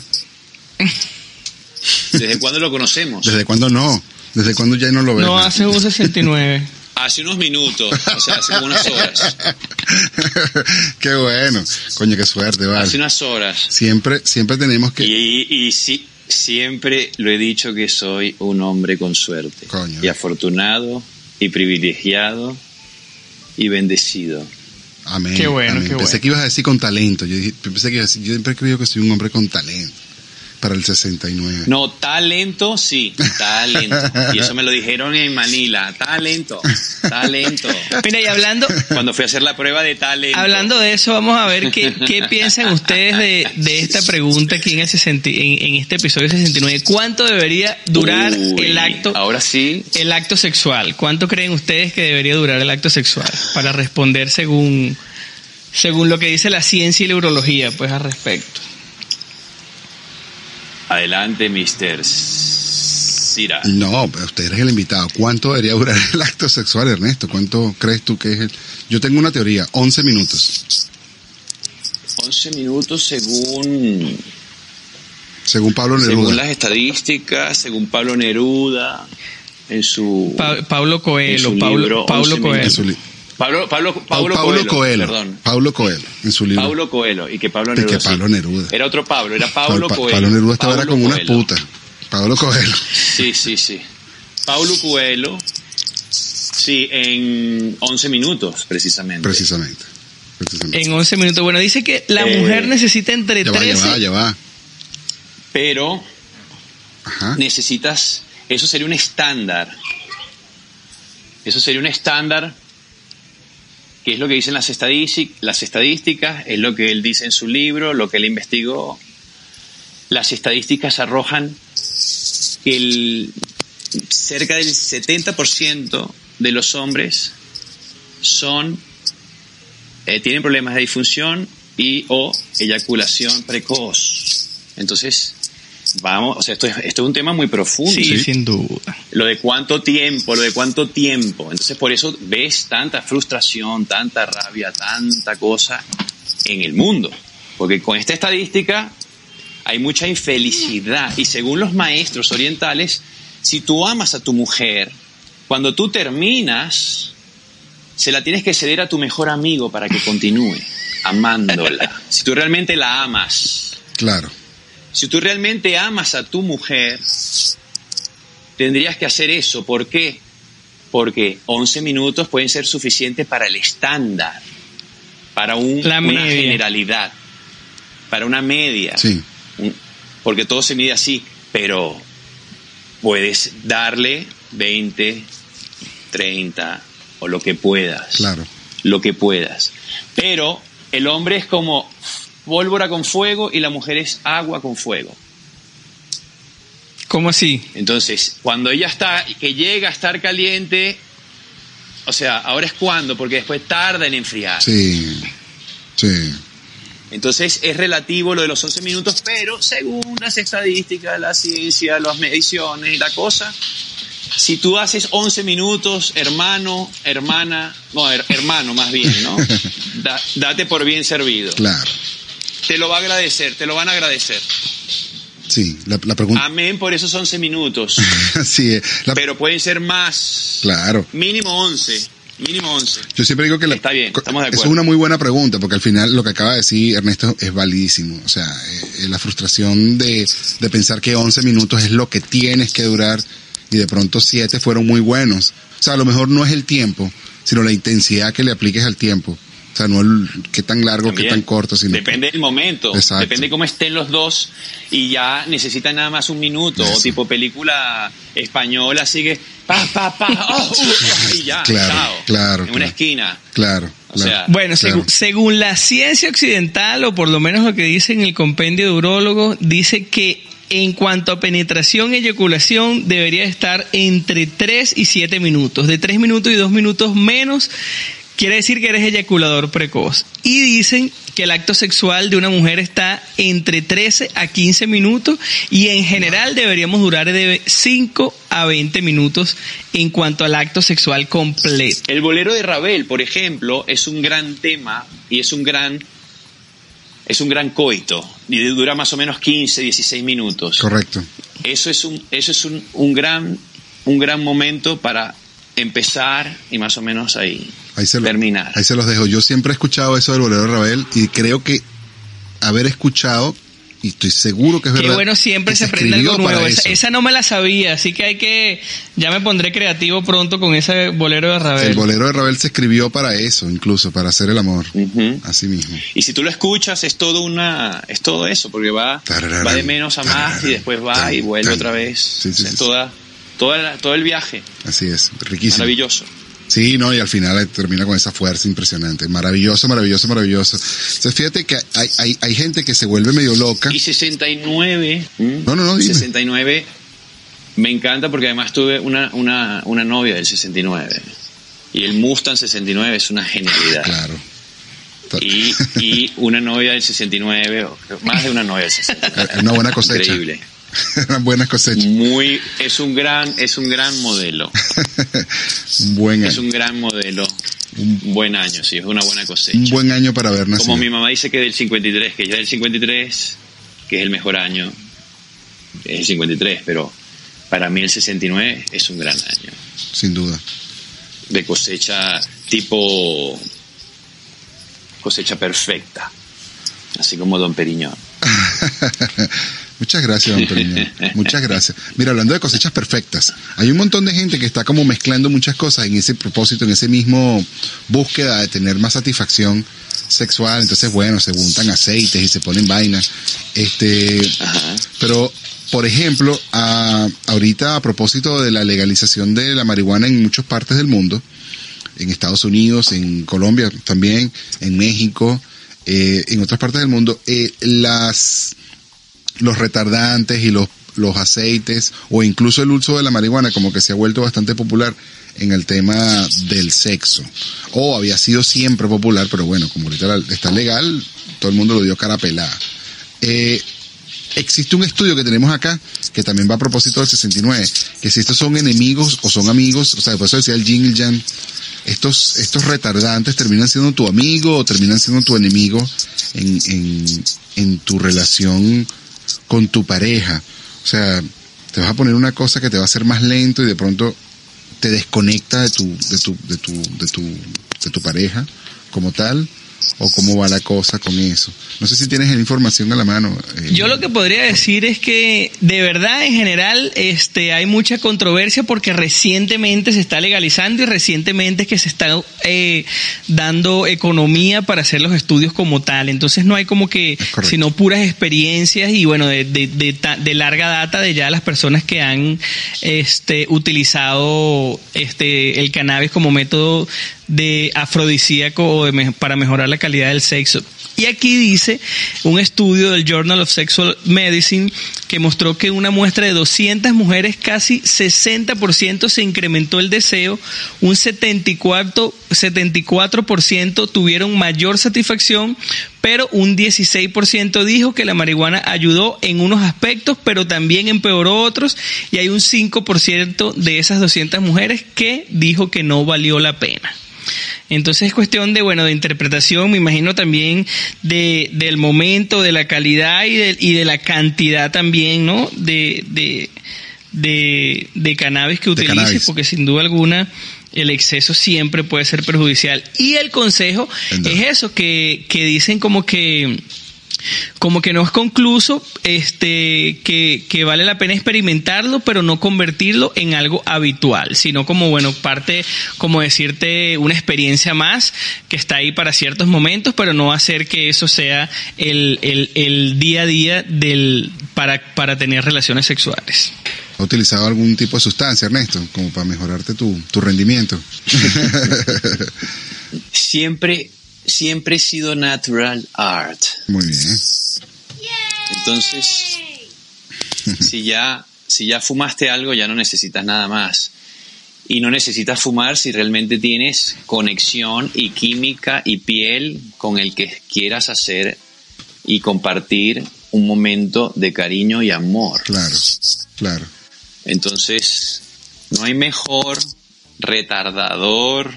¿Desde cuándo lo conocemos? ¿Desde cuándo no? ¿Desde cuándo ya no lo ven? No hace un 69. Hace unos minutos, o sea, hace como unas horas. qué bueno. Coño, qué suerte, vale. Hace unas horas. Siempre, siempre tenemos que... Y, y sí, siempre lo he dicho que soy un hombre con suerte. Coño. Y afortunado, y privilegiado, y bendecido. Amén. Qué bueno, amén. qué Pensé bueno. que ibas a decir con talento. Yo dije- pensé que ibas a decir- yo siempre creo que soy un hombre con talento. Para el 69. No, talento, sí, talento. Y eso me lo dijeron en Manila. Talento, talento. Mira, y hablando, Cuando fui a hacer la prueba de talento. hablando de eso, vamos a ver qué, qué piensan ustedes de, de esta pregunta aquí en, el 60 en, en este episodio 69. ¿Cuánto debería durar Uy, el acto Ahora sí, el acto sexual. ¿Cuánto creen ustedes que debería durar el acto sexual? Para responder según, según lo que dice la ciencia y la urología, pues al respecto. Adelante, Mr. Sira. No, pero usted eres el invitado. ¿Cuánto debería durar el acto sexual, Ernesto? ¿Cuánto crees tú que es el...? Yo tengo una teoría, 11 minutos. 11 minutos según, Según Pablo según Neruda. las estadísticas, según Pablo Neruda, en su... Pa- Pablo En Coelho, su Pablo, libro, Pablo 11 Coelho. Pablo, Pablo, Pablo, Pablo Coelho, perdón. Pablo Coelho, en su libro. Pablo Coelho, y que Pablo Y que Neruda. sí. Era otro Pablo, era Pablo Pa- Coelho. Pablo Neruda estaba era Pablo como una puta. Pablo Coelho. Sí, sí, sí. Pablo Coelho, sí, en 11 minutos, precisamente. Precisamente. Precisamente. En 11 minutos. Bueno, dice que la Eh, mujer necesita entre Ya va, ya 13... va, ya va. Pero Ajá. necesitas, eso sería un estándar. Eso sería un estándar, que es lo que dicen las, las estadísticas, es lo que él dice en su libro, lo que él investigó. Las estadísticas arrojan que cerca del 70% de los hombres son eh, tienen problemas de disfunción y o eyaculación precoz. Entonces, vamos, o sea, esto es, esto es un tema muy profundo. Sí, sin duda. Lo de cuánto tiempo, lo de cuánto tiempo. Entonces, por eso ves tanta frustración, tanta rabia, tanta cosa en el mundo. Porque con esta estadística hay mucha infelicidad. Y según los maestros orientales, si tú amas a tu mujer, cuando tú terminas, se la tienes que ceder a tu mejor amigo para que continúe amándola. Si tú realmente la amas. Claro. Si tú realmente amas a tu mujer, tendrías que hacer eso. ¿Por qué? Porque 11 minutos pueden ser suficientes para el estándar, para un- La una generalidad, para una media. Sí. Porque todo se mide así, pero puedes darle 20, 30 o lo que puedas Claro. lo que puedas. Pero el hombre es como pólvora con fuego y la mujer es agua con fuego. ¿Cómo así? Entonces, cuando ella está, que llega a estar caliente, o sea, ahora es cuando, porque después tarda en enfriar. Sí. Sí. Entonces es relativo lo de los 11 minutos, pero según las estadísticas, la ciencia, las mediciones y la cosa, si tú haces 11 minutos, hermano, hermana, no, her- hermano más bien, ¿no? Da- date por bien servido. Claro. Te lo va a agradecer, te lo van a agradecer. Sí. La, la pregunta. Amén por esos 11 minutos, sí. eh, la- pero pueden ser más. claro. Mínimo 11, mínimo 11. Yo siempre digo que la, Está bien, estamos de es acuerdo. una muy buena pregunta porque al final lo que acaba de decir Ernesto es validísimo. O sea, eh, la frustración de, de pensar que 11 minutos es lo que tienes que durar y de pronto 7 fueron muy buenos. O sea, a lo mejor no es el tiempo, sino la intensidad que le apliques al tiempo. O sea, no el qué tan largo, qué También. tan corto, sino Depende del momento, Exacto. depende cómo estén los dos y ya necesitan nada más un minuto Eso. o tipo película española sigue pa pa pa oh, uh, y ya, Claro, chao, claro, en claro. una esquina. Claro. O sea, Bueno, Claro. segu- según la ciencia occidental, o por lo menos lo que dice en el compendio de urólogos, dice que en cuanto a penetración y eyaculación debería estar entre 3 y 7 minutos. De 3 minutos y 2 minutos menos quiere decir que eres eyaculador precoz. Y dicen que el acto sexual de una mujer está entre 13 a 15 minutos y en general deberíamos durar de 5 a 20 minutos en cuanto al acto sexual completo. El bolero de Ravel, por ejemplo, es un gran tema y es un gran es un gran coito y dura más o menos 15, 16 minutos. Correcto. Eso es un eso es un, un gran un gran momento para empezar y más o menos ahí Ahí se, lo- terminar. ahí se los dejo. Yo siempre he escuchado eso del bolero de Ravel y creo que haber escuchado, y estoy seguro que es Qué verdad. bueno, siempre se aprende algo nuevo. Esa, no me la sabía, así que hay que. Ya me pondré creativo pronto con ese bolero de Ravel. El bolero de Ravel se escribió para eso, incluso, para hacer el amor. Así mismo. Y si tú lo escuchas es todo una es todo eso porque va va de menos a más y después va y vuelve otra vez. Sí, O sí, sea, sí, toda toda la- todo el viaje Así es. Riquísimo. maravilloso. Sí, no, y al final eh, termina con esa fuerza impresionante. Maravilloso, maravilloso, maravilloso. Entonces, fíjate que hay, hay, hay gente que se vuelve medio loca. Y 69 ¿m? No, no, no, dime. 69 me encanta porque además tuve una una una novia del 69. Y el Mustang 69 es una genialidad. Claro. y, y una novia del 69, o más de una novia del 69. Una buena cosecha. Increíble. Una buena cosecha. Muy, es un gran, es un gran modelo. Un buen Es año. un gran modelo. Un buen año, sí, es una buena cosecha. Un buen año para haber nacido. Como mi mamá dice que del 53, que ya del 53, que es el mejor año, es el 53, pero para mí el 69 es un gran año. Sin duda. De cosecha tipo cosecha perfecta. Así como Don Periñón. Muchas gracias, don Periñón. Muchas gracias. Mira, hablando de cosechas perfectas, hay un montón de gente que está como mezclando muchas cosas en ese propósito, en ese mismo búsqueda de tener más satisfacción sexual. Entonces, bueno, se juntan aceites y se ponen vainas. Este, Ajá. pero, por ejemplo, a- ahorita a propósito de la legalización de la marihuana en muchas partes del mundo, en Estados Unidos, en Colombia también, en México, eh, en otras partes del mundo, eh, las los retardantes y los, los aceites o incluso el uso de la marihuana como que se ha vuelto bastante popular en el tema del sexo. O había sido siempre popular, pero bueno, como ahorita está legal, todo el mundo lo dio cara pelada. Eh, existe un estudio que tenemos acá, que también va a propósito del 69, que si estos son enemigos o son amigos, o sea, por eso decía el Jin y estos, estos retardantes terminan siendo tu amigo o terminan siendo tu enemigo en, en, en tu relación con tu pareja. O sea, te vas a poner una cosa que te va a hacer más lento y de pronto te desconecta de tu, de tu, de tu, de tu, de tu pareja como tal, o cómo va la cosa con eso. No sé si tienes la información a la mano. eh, Yo lo que podría decir es que de verdad en general este hay mucha controversia porque recientemente se está legalizando y recientemente es que se está eh, dando economía para hacer los estudios como tal. Entonces no hay como que sino puras experiencias y bueno de, de, de larga data de ya las personas que han este utilizado este el cannabis como método de afrodisíaco o de para mejorar la calidad del sexo. Y aquí dice un estudio del Journal of Sexual Medicine que mostró que una muestra de 200 mujeres casi 60% se incrementó el deseo, un 74 74% tuvieron mayor satisfacción, pero un 16% dijo que la marihuana ayudó en unos aspectos, pero también empeoró otros, y hay un 5% de esas 200 mujeres que dijo que no valió la pena. Entonces es cuestión de, bueno, de interpretación, me imagino también de, del momento, de la calidad y de, y de la cantidad también, ¿no? De, de, de, de cannabis que utilices, cannabis. porque sin duda alguna el exceso siempre puede ser perjudicial. Y el consejo es eso, que, que dicen como que como que no es concluso, este, que, que vale la pena experimentarlo, pero no convertirlo en algo habitual, sino como, bueno, parte, como decirte, una experiencia más que está ahí para ciertos momentos, pero no hacer que eso sea el, el, el día a día del, para, para tener relaciones sexuales. ¿Ha utilizado algún tipo de sustancia, Ernesto? Como para mejorarte tu, tu rendimiento. Siempre, siempre he sido natural art. Muy bien. Entonces, si ya, si ya fumaste algo, ya no necesitas nada más. Y no necesitas fumar si realmente tienes conexión y química y piel con el que quieras hacer y compartir un momento de cariño y amor. Claro, claro. Entonces, no hay mejor retardador,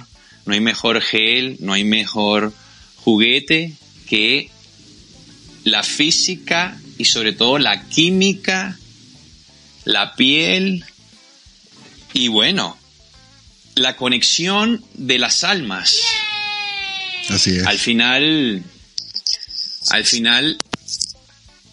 no hay mejor gel, no hay mejor juguete que la física y sobre todo la química, la piel y bueno, la conexión de las almas. Así es. Al final, al final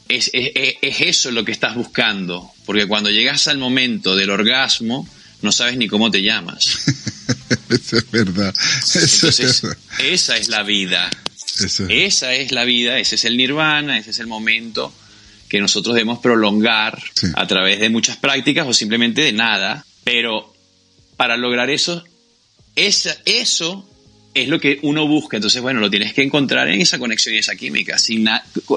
es, es- es- es eso lo que estás buscando, porque cuando llegas al momento del orgasmo, no sabes ni cómo te llamas. Eso es verdad. Eso es Entonces, verdad. esa es la vida. Eso Esa es la vida, ese es el nirvana, ese es el momento que nosotros debemos prolongar Sí. a través de muchas prácticas o simplemente de nada. Pero para lograr eso, esa, eso es lo que uno busca. Entonces, bueno, lo tienes que encontrar en esa conexión y esa química. Sin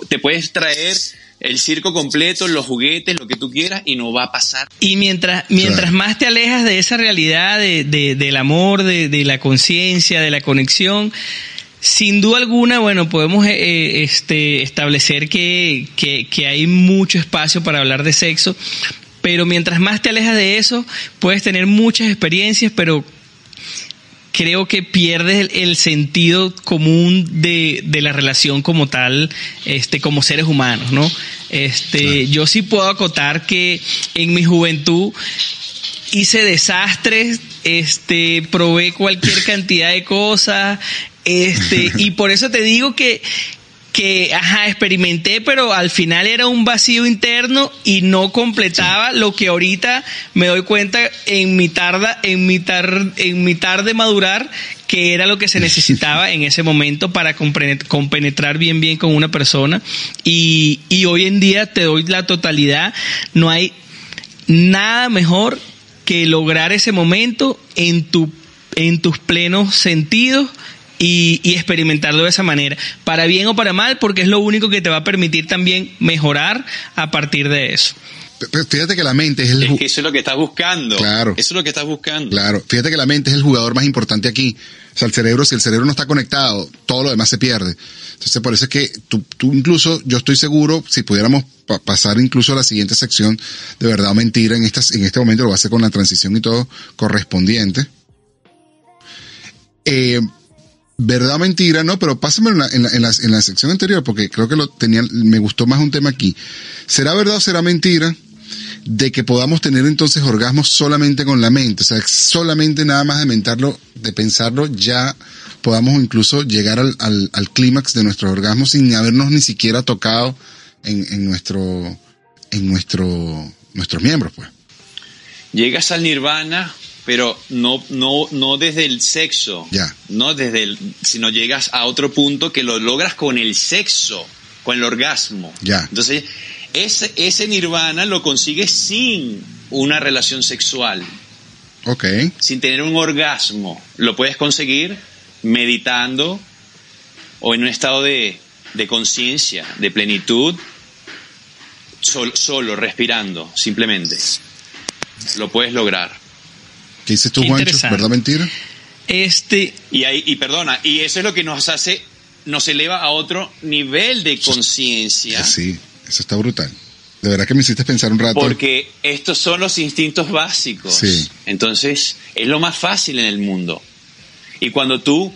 te puedes traer el circo completo, los juguetes, lo que tú quieras y no va a pasar. Y mientras, mientras Claro. más te alejas de esa realidad de, de- del amor, de, de la conciencia, de la conexión, sin duda alguna, bueno, podemos eh, eh, este, establecer que, que, que hay mucho espacio para hablar de sexo, pero mientras más te alejas de eso, puedes tener muchas experiencias, pero creo que pierdes el, el sentido común de, de la relación como tal, este, como seres humanos, ¿no? Este, yo sí puedo acotar que en mi juventud hice desastres, este, probé cualquier cantidad de cosas, este, y por eso te digo que que, ajá, experimenté, pero al final era un vacío interno y no completaba lo que ahorita me doy cuenta en mi tarda, en mi tar, en mi tarde madurar, que era lo que se necesitaba en ese momento para compenetrar bien bien con una persona. Y, y hoy en día te doy la totalidad. No hay nada mejor que lograr ese momento en tu en tus plenos sentidos y, y experimentarlo de esa manera, para bien o para mal, porque es lo único que te va a permitir también mejorar a partir de eso. Pero Fíjate que la mente es el, Es que eso es lo que estás buscando. Claro. Eso es lo que estás buscando. Claro, fíjate que la mente es el jugador más importante aquí. O sea, el cerebro, si el cerebro no está conectado, todo lo demás se pierde. Entonces, por eso es que tú, tú incluso, yo estoy seguro, si pudiéramos pa- pasar incluso a la siguiente sección de verdad o mentira, en, estas, en este momento lo voy a hacer con la transición y todo correspondiente. Eh, verdad o mentira, no, pero pásame en la, en, la, sección anterior, porque creo que lo tenía, me gustó más un tema aquí. ¿Será verdad o será mentira? de que podamos tener entonces orgasmos solamente con la mente, o sea, solamente nada más de mentarlo, de pensarlo, ya podamos incluso llegar al, al, al clímax de nuestros orgasmos sin habernos ni siquiera tocado en, en nuestro, en nuestro, nuestros miembros, pues. Llegas al nirvana, pero no, no, no desde el sexo. No desde el, sino llegas a otro punto que lo logras con el sexo, con el orgasmo. Entonces, ese, ese nirvana lo consigues sin una relación sexual, Ok, sin tener un orgasmo. Lo puedes conseguir meditando o en un estado de, de conciencia, de plenitud, sol- solo, respirando, simplemente. Lo puedes lograr. ¿Qué dices tú, Juancho? ¿Verdad mentira? Este, Y, ahí, y perdona, y eso es lo que nos hace, nos eleva a otro nivel de conciencia, Sí, eso está brutal. De verdad que me hiciste pensar un rato. porque estos son los instintos básicos. Sí. Entonces, es lo más fácil en el mundo. Y cuando tú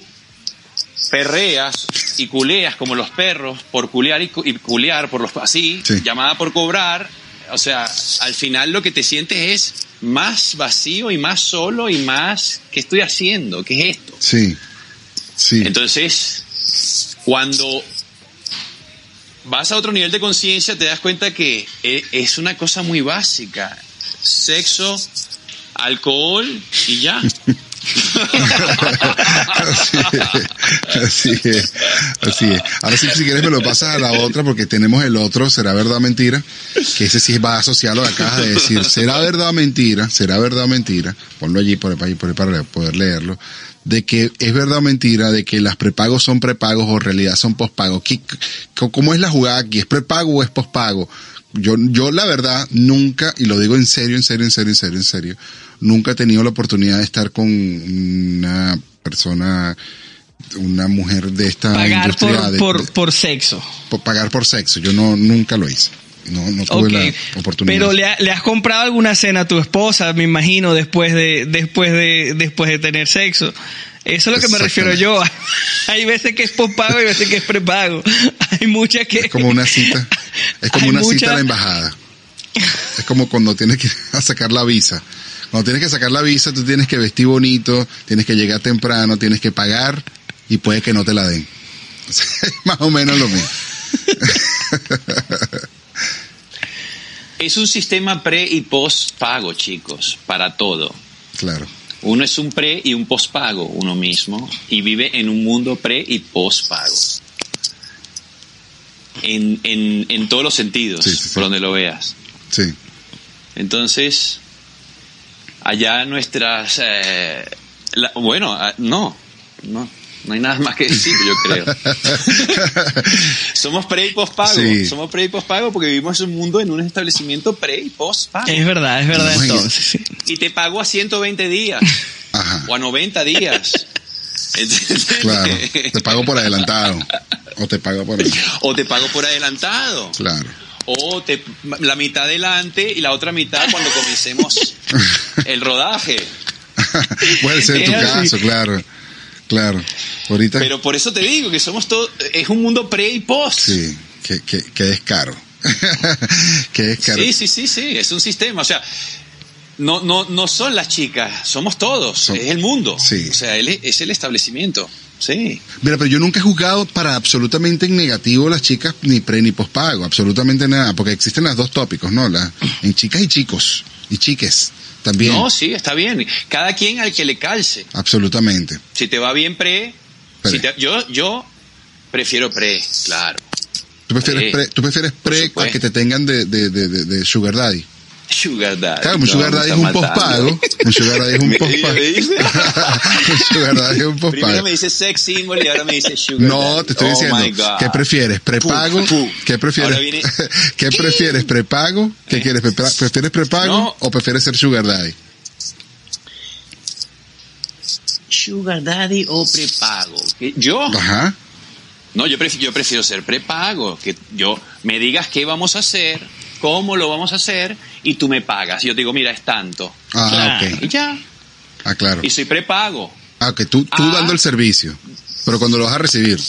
perreas y culeas como los perros por culear y, cu- y culear por los así, Sí. llamada por cobrar, o sea, al final lo que te sientes es más vacío y más solo y más ¿qué estoy haciendo? ¿Qué es esto? Sí, sí. Entonces, cuando vas a otro nivel de conciencia, te das cuenta que e- es una cosa muy básica. Sexo, alcohol y ya. así es, así es. Ahora sí, si quieres me lo pasas a la otra porque tenemos el otro, será verdad o mentira, que ese sí va asociado a que acabas de decir. ¿Será verdad o mentira? ¿Será verdad o mentira? Ponlo allí por, ahí, por para poder leerlo. De que es verdad o mentira de que las prepagos son prepagos o en realidad son pospagos. ¿Qué- c- ¿Cómo es la jugada aquí? ¿Es prepago o es pospago? Yo, yo la verdad nunca, y lo digo en serio, en serio, en serio, en serio, en serio, nunca he tenido la oportunidad de estar con una persona, una mujer de esta pagar industria por, de, por, de- por sexo. por pagar por sexo. Yo no, nunca lo hice. No, no tuve la oportunidad. Pero le, ha- le has comprado alguna cena a tu esposa, me imagino, después de, después de, después de tener sexo. Eso es lo que me refiero yo. Hay veces que es pospago y veces que es prepago. Hay muchas que... Es como una cita. Es como Hay una cita a la embajada. Es como cuando tienes que sacar la visa. Cuando tienes que sacar la visa, tú tienes que vestir bonito, tienes que llegar temprano, tienes que pagar y puede que no te la den. Es más o menos lo mismo. Es un sistema pre y post pago, chicos, para todo. Claro. Uno es un pre y un post pago, uno mismo, y vive en un mundo pre y post pago. En, en, en todos los sentidos, Sí, sí, sí. por donde lo veas. Sí. Entonces, allá nuestras... eh, la- bueno, ah, no, no, no hay nada más que decir, yo creo. somos pre y post pago, Sí. somos pre y post pago porque vivimos en un mundo en un establecimiento pre y post pago. Es verdad, es verdad entonces. Y te pago a 120 días Ajá. o a 90 días. Claro. Te pago por adelantado. O te pago por... O te pago por adelantado. Claro. O te, la mitad adelante y la otra mitad cuando comencemos el rodaje. Puede ser tu caso, claro. Claro. Ahorita... Pero por eso te digo que somos todo, es un mundo pre y post. Sí, que, que, que descaro. que descaro. sí, sí, sí, sí, es un sistema. O sea, no, no, no son las chicas, somos todos, Son- es el mundo. Sí. O sea, él es, es el establecimiento. Sí. Mira, pero yo nunca he juzgado para absolutamente en negativo las chicas ni pre ni pospago, absolutamente nada, porque existen los dos tópicos, ¿no? La, en chicas y chicos, y chiques también. No, sí, está bien. Cada quien al que le calce. Absolutamente. Si te va bien pre, Pre. si te- yo, yo prefiero pre, claro. ¿Tú prefieres Sí, pre, tú prefieres pre a que te tengan de, de, de, de- de sugar daddy? Sugar daddy. Claro, un no, sugar daddy es un pospago. Un sugar daddy es un pospago. un sugar daddy es un Primero pospago. me dice sex symbol y ahora me dice sugar No, daddy. te estoy Oh diciendo. ¿qué prefieres? ¿Prepago? ¿Qué prefieres? Viene- ¿Qué prefieres? ¿Prepago? ¿Qué ¿Eh? quieres? ¿Prefieres prepago No. o prefieres ser sugar daddy? Sugar daddy o prepago. ¿Qué? Yo, Ajá. no, yo prefiero, yo prefiero ser prepago. Que yo me digas qué vamos a hacer, cómo lo vamos a hacer y tú me pagas. Yo te digo, mira, es tanto. Ah, Claro. ok. Y ya. Ah, claro. Y soy prepago. Ah, ok, tú, tú Ah. dando el servicio, pero cuando lo vas a recibir,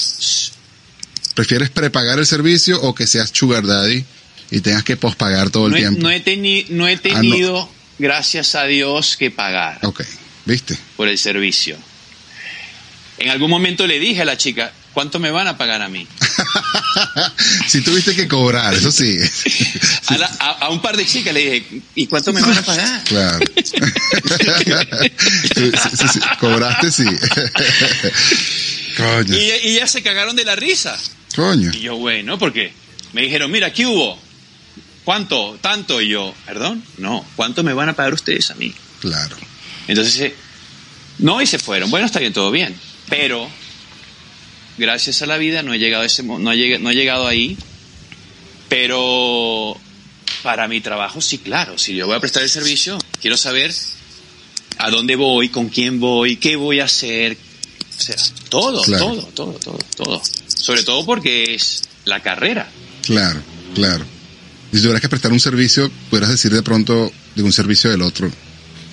¿prefieres prepagar el servicio o que seas sugar daddy y tengas que pospagar todo el No he, tiempo? no he teni- no he no. tenido, gracias a Dios, que pagar Ok, ¿viste? por el servicio. En algún momento le dije a la chica, ¿cuánto me van a pagar a mí? si tuviste que cobrar, eso sí. A, la- a- a un par de chicas le dije, ¿y cuánto me van a pagar? Claro. Sí, sí, sí, cobraste, sí. Coño, Y, y ellas se cagaron de la risa. coño. Y yo, bueno, porque me dijeron, mira, ¿qué hubo? ¿Cuánto? ¿Tanto? Y yo, perdón, no, ¿cuánto me van a pagar ustedes a mí? Claro. Entonces, eh, no, y se fueron. Bueno, está bien, todo bien. Pero, gracias a la vida, no he llegado, a ese, no he no he llegado ahí. Pero, para mi trabajo, sí, claro. Si yo voy a prestar el servicio, quiero saber a dónde voy, con quién voy, qué voy a hacer. O sea, todo, Claro. todo, todo, todo, todo. Sobre todo porque es la carrera. Claro, claro. Y si tuvieras que prestar un servicio, pudieras decir de pronto de un servicio del otro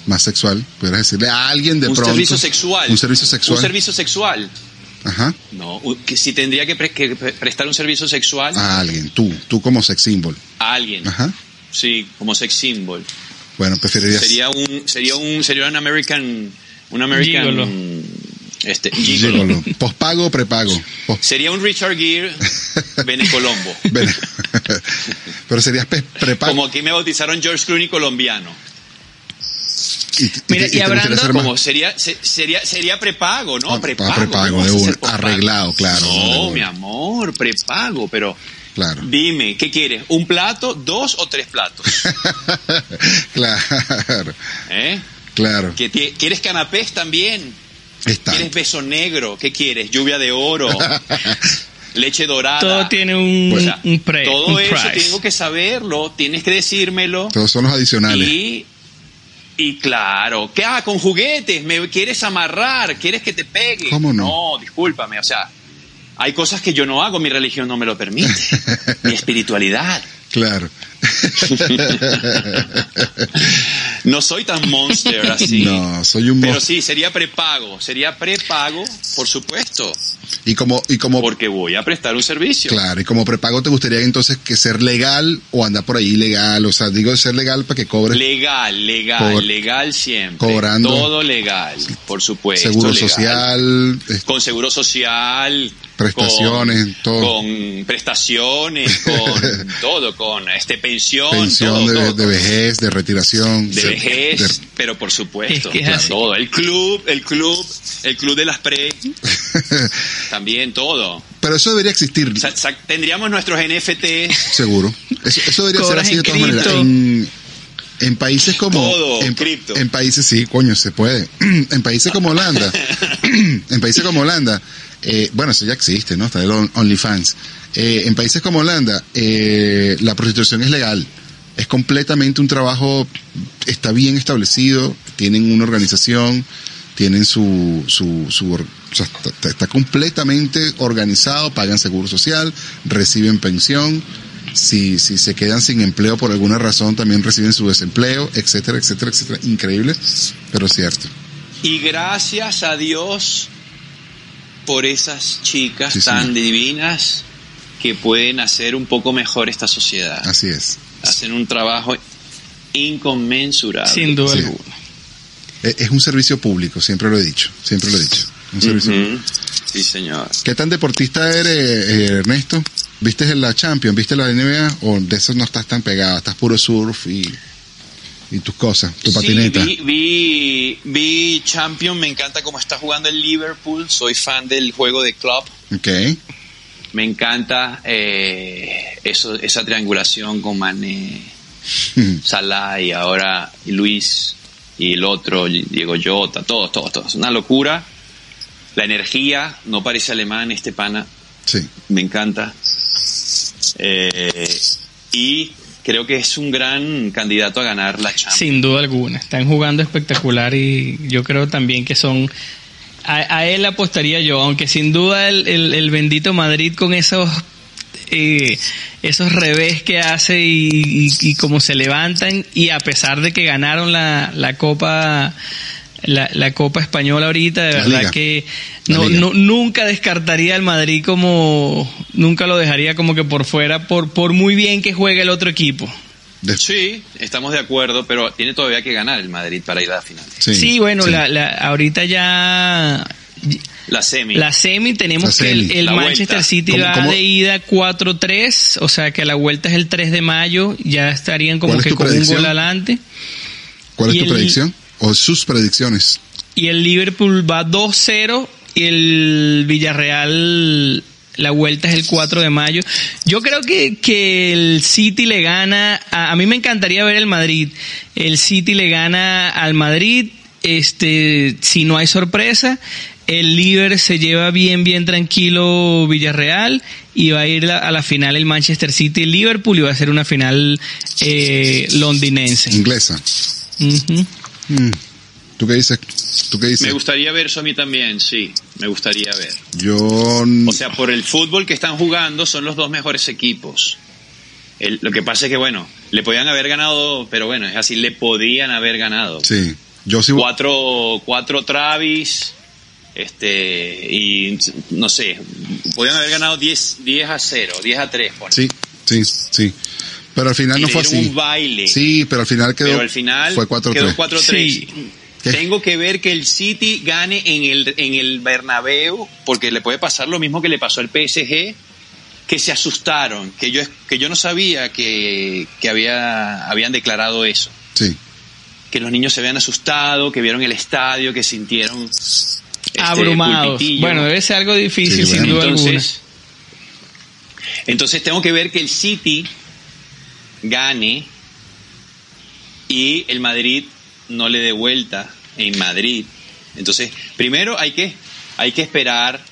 más sexual, pudieras decirle a alguien de un pronto. servicio sexual. Un servicio sexual. Un servicio sexual. Ajá. No, que si tendría que, pre- que pre- prestar un servicio sexual A alguien, tú, tú como sex symbol. a alguien. Ajá. Sí, como sex symbol. Bueno, preferirías. Sería un sería un sería un American un American Gigolo. este gigolo. Gigolo. Pospago o prepago. Pos- Sería un Richard Gere Benecolombo. Pero serías prepago. Como aquí me bautizaron George Clooney colombiano. Y, Mira, y y hablando Como sería se- sería sería prepago, ¿no? Ah, prepago. ah, prepago, ¿cómo de un- arreglado, claro, no, mi amor, prepago, pero Claro. dime, ¿qué quieres? ¿Un plato, dos o tres platos? claro, ¿Eh? claro. ¿Que ti- ¿Quieres canapés también? Está. ¿Quieres beso negro? ¿Qué quieres? ¿Lluvia de oro? ¿Leche dorada? Todo tiene un, O sea, un, pre, todo un eso price. tengo que saberlo, tienes que decírmelo. Todos son los adicionales. Y, y claro, ¿qué? Ah, con juguetes, me quieres amarrar, quieres que te pegue. ¿Cómo no? No, discúlpame, o sea, hay cosas que yo no hago, mi religión no me lo permite, mi espiritualidad. Claro. No soy tan monster así. No, soy un Pero sí, sería prepago, sería prepago, por supuesto, Y como, y como, porque voy a prestar un servicio. claro, y como prepago te gustaría entonces que ser legal o andar por ahí ilegal, o sea, digo ser legal para que cobres Legal, legal, legal siempre. cobrando. Todo legal, por supuesto. seguro legal. social, Con seguro social. Prestaciones, con, todo. Con prestaciones, con todo, con este pensión. pensión todo, de, todo, de vejez, de retiración. de se- vejez, de- pero por supuesto, Es que todo. El club, el club, el club de las pre, también todo. Pero eso debería existir, Sa- sa- tendríamos nuestros NFT, seguro. Eso, eso debería ser así de en todas maneras. En, en países como... Todo, en, cripto. en países, sí, coño, se puede. en países como Holanda, en países como Holanda, eh, bueno, eso ya existe, ¿no? Está el On- OnlyFans. Eh, en países como Holanda, eh, la prostitución es legal. Es completamente un trabajo, está bien establecido, tienen una organización, tienen su, su, está completamente organizado, pagan seguro social, reciben pensión, si, si se quedan sin empleo por alguna razón también reciben su desempleo, etcétera, etcétera, etcétera. Increíble, pero cierto. y gracias a Dios por esas chicas Sí, tan divinas que pueden hacer un poco mejor esta sociedad. Así es. Hacen un trabajo inconmensurable. Sin duda Sí. alguna. E- Es un servicio público, siempre lo he dicho, siempre lo he dicho. Un servicio Ujú. Sí, señor. ¿Qué tan deportista eres, eh, Ernesto? ¿Viste en la Champions? ¿Viste la NBA? ¿O de eso no estás tan pegado? ¿Estás puro surf y, y tus cosas, tu patineta? Sí, vi, vi, vi Champion, me encanta cómo está jugando el Liverpool, soy fan del juego de club, Ok. me encanta eh, eso, esa triangulación con Mané, Salah y ahora Luis y el otro, Diego Jota, todos, todos, todos. Una locura. La energía, no parece alemán este pana, Sí. me encanta. Eh, y creo que es un gran candidato a ganar la Champions. Sin duda alguna. Están jugando espectacular y yo creo también que son. A, él apostaría yo, aunque sin duda el, el- bendito Madrid con esos. eh, esos revés que hace y, y, cómo se levantan y a pesar de que ganaron la, la copa la, la copa española ahorita de La verdad Liga. que no, no- nunca descartaría al Madrid como nunca lo dejaría como que por fuera por por muy bien que juegue el otro equipo Sí, estamos de acuerdo, pero tiene todavía que ganar el Madrid para ir a la final. sí, Sí, bueno, sí. La, la- ahorita ya La semi. la semi tenemos La que el, Manchester vuelta. City ¿Cómo- va cómo? de ida 4-3, o sea que la vuelta es el 3 de mayo, ya estarían como ¿Cuál es que con un gol adelante. ¿Cuál es y tu el- predicción? ¿O sus predicciones? Y el Liverpool va 2-0 y el Villarreal la vuelta es el 4 de mayo. Yo creo que, que el City le gana, a, a mí me encantaría ver el Madrid. El City le gana al Madrid, este, si no hay sorpresa. El Liver se lleva bien, bien tranquilo Villarreal y va a ir a la final el Manchester City el Liverpool y va a ser una final eh, londinense. Inglesa. Mm. ¿Tú qué dices? ¿Tú qué dices? Me gustaría ver eso a mí también, sí, me gustaría ver. Yo... O sea, por el fútbol que están jugando son los dos mejores equipos. El- lo que pasa es que, bueno, le podían haber ganado, pero bueno, es así, le podían haber ganado. sí. Yo sí... Cuatro, cuatro Travis, este, y no sé, podían haber ganado 10, 10 a 0, 10 a 3, pone. Sí, sí, sí. Pero al final Y no le fue así. un baile. Sí, pero al final quedó... pero al final fue 4-3. quedó 4-3. Sí. ¿Qué? Tengo que ver que el City gane en el, en el Bernabéu, porque le puede pasar lo mismo que le pasó al PSG, que se asustaron, que yo, que yo no sabía que, que había, habían declarado eso. Sí. Que los niños se habían asustado, que vieron el estadio, que sintieron este, Abrumados. pulpitillo. Bueno, debe ser algo difícil Sí, sin bueno. duda alguna. entonces, entonces tengo que ver que el City gane y el Madrid no le dé vuelta en Madrid. Entonces, primero hay que, hay que esperar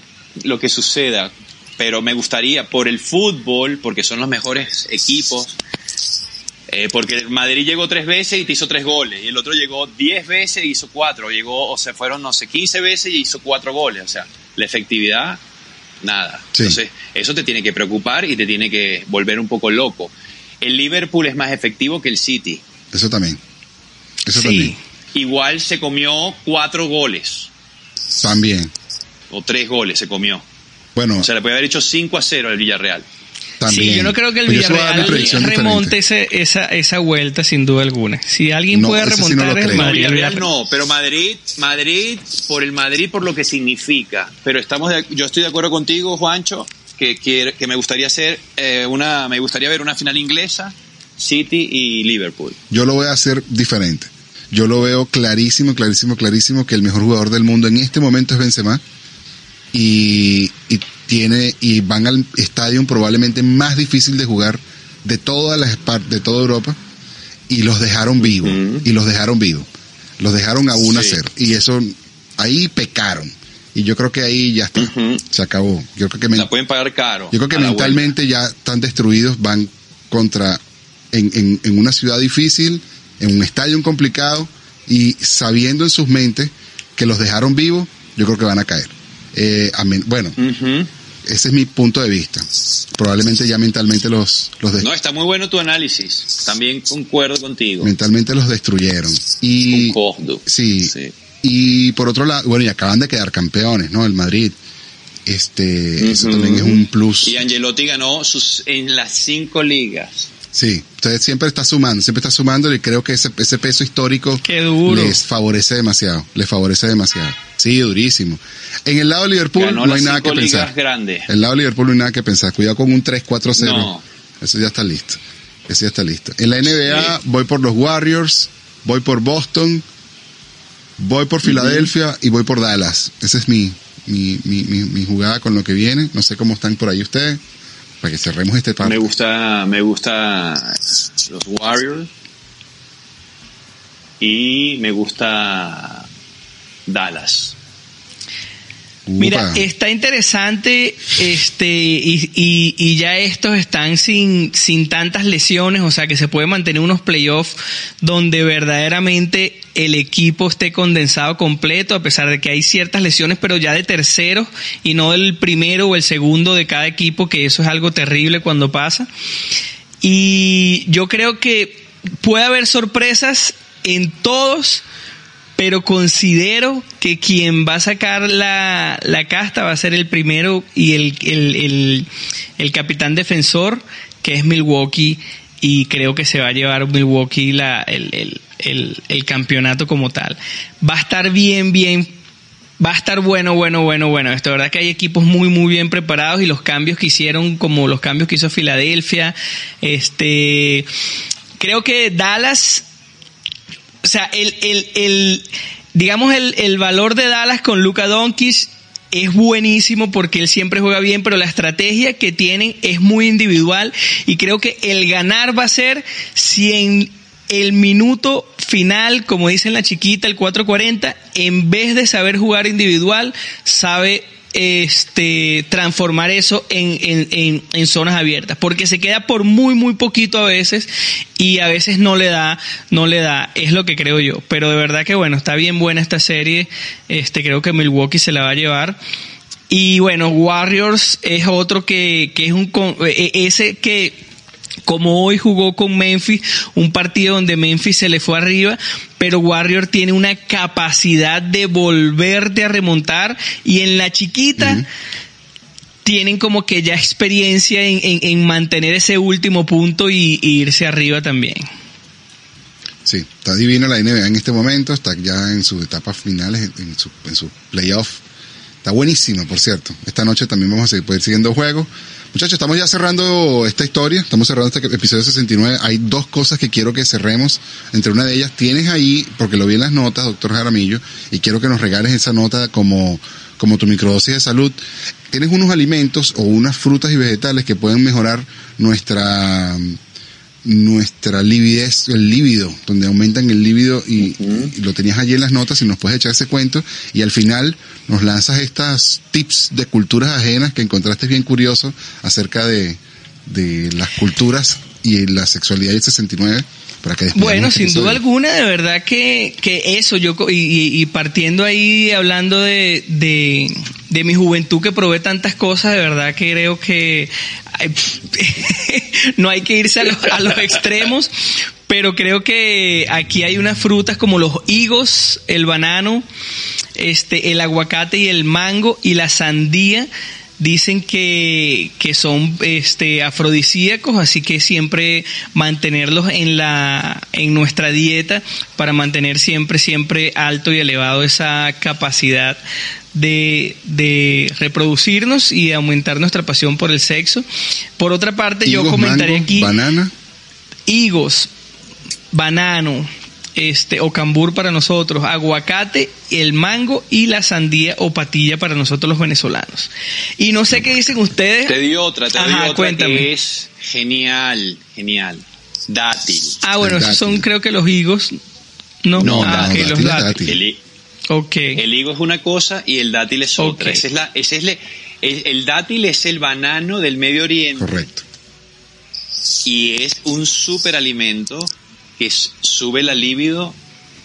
lo que suceda, pero me gustaría por el fútbol, porque son los mejores equipos, eh, porque el Madrid llegó tres veces y te hizo tres goles, y el otro llegó diez veces y hizo cuatro, llegó, o se fueron, no sé, 15 veces y hizo cuatro goles, o sea, la efectividad, nada. Sí. Entonces, eso te tiene que preocupar y te tiene que volver un poco loco. El Liverpool es más efectivo que el City. Eso también. Eso Sí. también. Igual se comió cuatro goles, También. o tres goles se comió. Bueno, O sea, le puede haber hecho 5 a 0 al Villarreal. también. Sí, yo no creo que el Pero mi Villarreal remonte ese, esa, esa vuelta sin duda alguna. Si alguien No, puede ese sí no remontar es Madrid. el Villarreal Villarreal- no, pero Madrid, Madrid, por el Madrid, por lo que significa. Pero estamos de- yo estoy de acuerdo contigo, Juancho, que, quiere- que me gustaría hacer eh, una, me gustaría ver una final inglesa, City y Liverpool. Yo lo voy a hacer diferente. Yo lo veo clarísimo, clarísimo, clarísimo que el mejor jugador del mundo en este momento es Benzema y, y tiene y van al estadio probablemente más difícil de jugar de todas las de toda Europa y los dejaron vivos y los dejaron vivos. Los dejaron a 1 a Sí. 0 y eso ahí pecaron. Y yo creo que ahí ya está. Se acabó. Yo creo que men- La pueden pagar caro. yo creo que a mentalmente ya están destruidos, van contra, en, en, en una ciudad difícil, en un estadio complicado, y sabiendo en sus mentes que los dejaron vivos, yo creo que van a caer. Eh, amén. bueno, vuelta. Ujú. ese es mi punto de vista. Probablemente ya mentalmente los, los, des- No, está muy bueno tu análisis. También concuerdo contigo. mentalmente los destruyeron. Y, sí, Sí. Y por otro lado, bueno, y acaban de quedar campeones, ¿no? El Madrid. Este, eso también es un plus. Y Angelotti ganó sus, en las cinco ligas. Sí, usted siempre está sumando, siempre está sumando y creo que ese, ese peso histórico Qué duro. les favorece demasiado, les favorece demasiado. Sí, durísimo. En el lado de Liverpool Ganó no hay nada que pensar. grandes. El lado de Liverpool no hay nada que pensar. Cuidado con un 3-4-0. No. Eso ya está listo. Eso ya está listo. En la NBA voy por los Warriors, voy por Boston, voy por Filadelfia y voy por Dallas. Esa es mi, mi, mi, mi, mi jugada con lo que viene. No sé cómo están por ahí ustedes. Para que cerremos este parte. Me gusta, me gusta los Warriors y me gusta Dallas. Mira, está interesante, este, y, y, y ya estos están sin, sin tantas lesiones, o sea que se puede mantener unos playoffs donde verdaderamente el equipo esté condensado completo, a pesar de que hay ciertas lesiones, pero ya de terceros y no del primero o el segundo de cada equipo, que eso es algo terrible cuando pasa. Y yo creo que puede haber sorpresas en todos, pero considero que quien va a sacar la, la casta va a ser el primero y el, el, el, el capitán defensor, que es Milwaukee, y creo que se va a llevar Milwaukee la, el, el, el, el campeonato como tal. Va a estar bien, bien Va a estar bueno, bueno, bueno, bueno. Esto, verdad que hay equipos muy, muy bien preparados y los cambios que hicieron, como los cambios que hizo Filadelfia, este, creo que Dallas, o sea, el, el, el digamos, el, el valor de Dallas con Luka Doncic es buenísimo porque él siempre juega bien, pero la estrategia que tienen es muy individual y creo que el ganar va a ser si en el minuto final, como dicen la chiquita, el 440, en vez de saber jugar individual, sabe este transformar eso en, en, en, en, zonas abiertas. Porque se queda por muy muy poquito a veces y a veces no le da no le da. Es lo que creo yo. Pero de verdad que bueno está bien buena esta serie. Este creo que Milwaukee se la va a llevar. Y bueno Warriors es otro que, que es un ese que como hoy jugó con Memphis, un partido donde Memphis se le fue arriba, pero Warrior tiene una capacidad de volverte a remontar y en la chiquita uh -huh. tienen como que ya experiencia en, en, en mantener ese último punto y, y, irse arriba también. Sí, está divino la NBA en este momento, está ya en sus etapas finales, en su, en su playoff. Está buenísimo, por cierto. Esta noche también vamos a seguir, poder siguiendo juegos. Muchachos, estamos ya cerrando esta historia, estamos cerrando este episodio 69. Hay dos cosas que quiero que cerremos. Entre una de ellas, tienes ahí, porque lo vi en las notas, doctor Jaramillo, y quiero que nos regales esa nota como, como tu microdosis de salud. Tienes unos alimentos o unas frutas y vegetales que pueden mejorar nuestra nuestra lividez, el líbido, donde aumentan el líbido y, uh -huh. y, lo tenías allí en las notas y nos puedes echar ese cuento y al final nos lanzas estas tips de culturas ajenas que encontraste bien curioso acerca de, de las culturas y la sexualidad del 69 para que bueno, sin duda alguna, de verdad que, que eso, yo y, y, partiendo ahí, hablando de, de, de, mi juventud que probé tantas cosas, de verdad que creo que no hay que irse a los, a los extremos, pero creo que aquí hay unas frutas como los higos, el banano, este, el aguacate y el mango y la sandía dicen que, que son este afrodisíacos, así que siempre mantenerlos en la en nuestra dieta para mantener siempre siempre alto y elevado esa capacidad de, de reproducirnos y de aumentar nuestra pasión por el sexo. Por otra parte, higos, yo comentaré mango, aquí banana, higos, banano, este, o cambur para nosotros, aguacate, el mango y la sandía o patilla para nosotros los venezolanos. Y no sé qué dicen ustedes. Te di otra, te Ajá, di otra cuéntame. que es genial, genial. Dátil. Ah, bueno, esos son creo que los higos. No, No, ah, no, ok, dátil los dátil. El, hi- Ok. el higo es una cosa y el dátil es otra. Esa es la, ese es le- el, el dátil es el banano del Medio Oriente correcto. y es un superalimento que sube la libido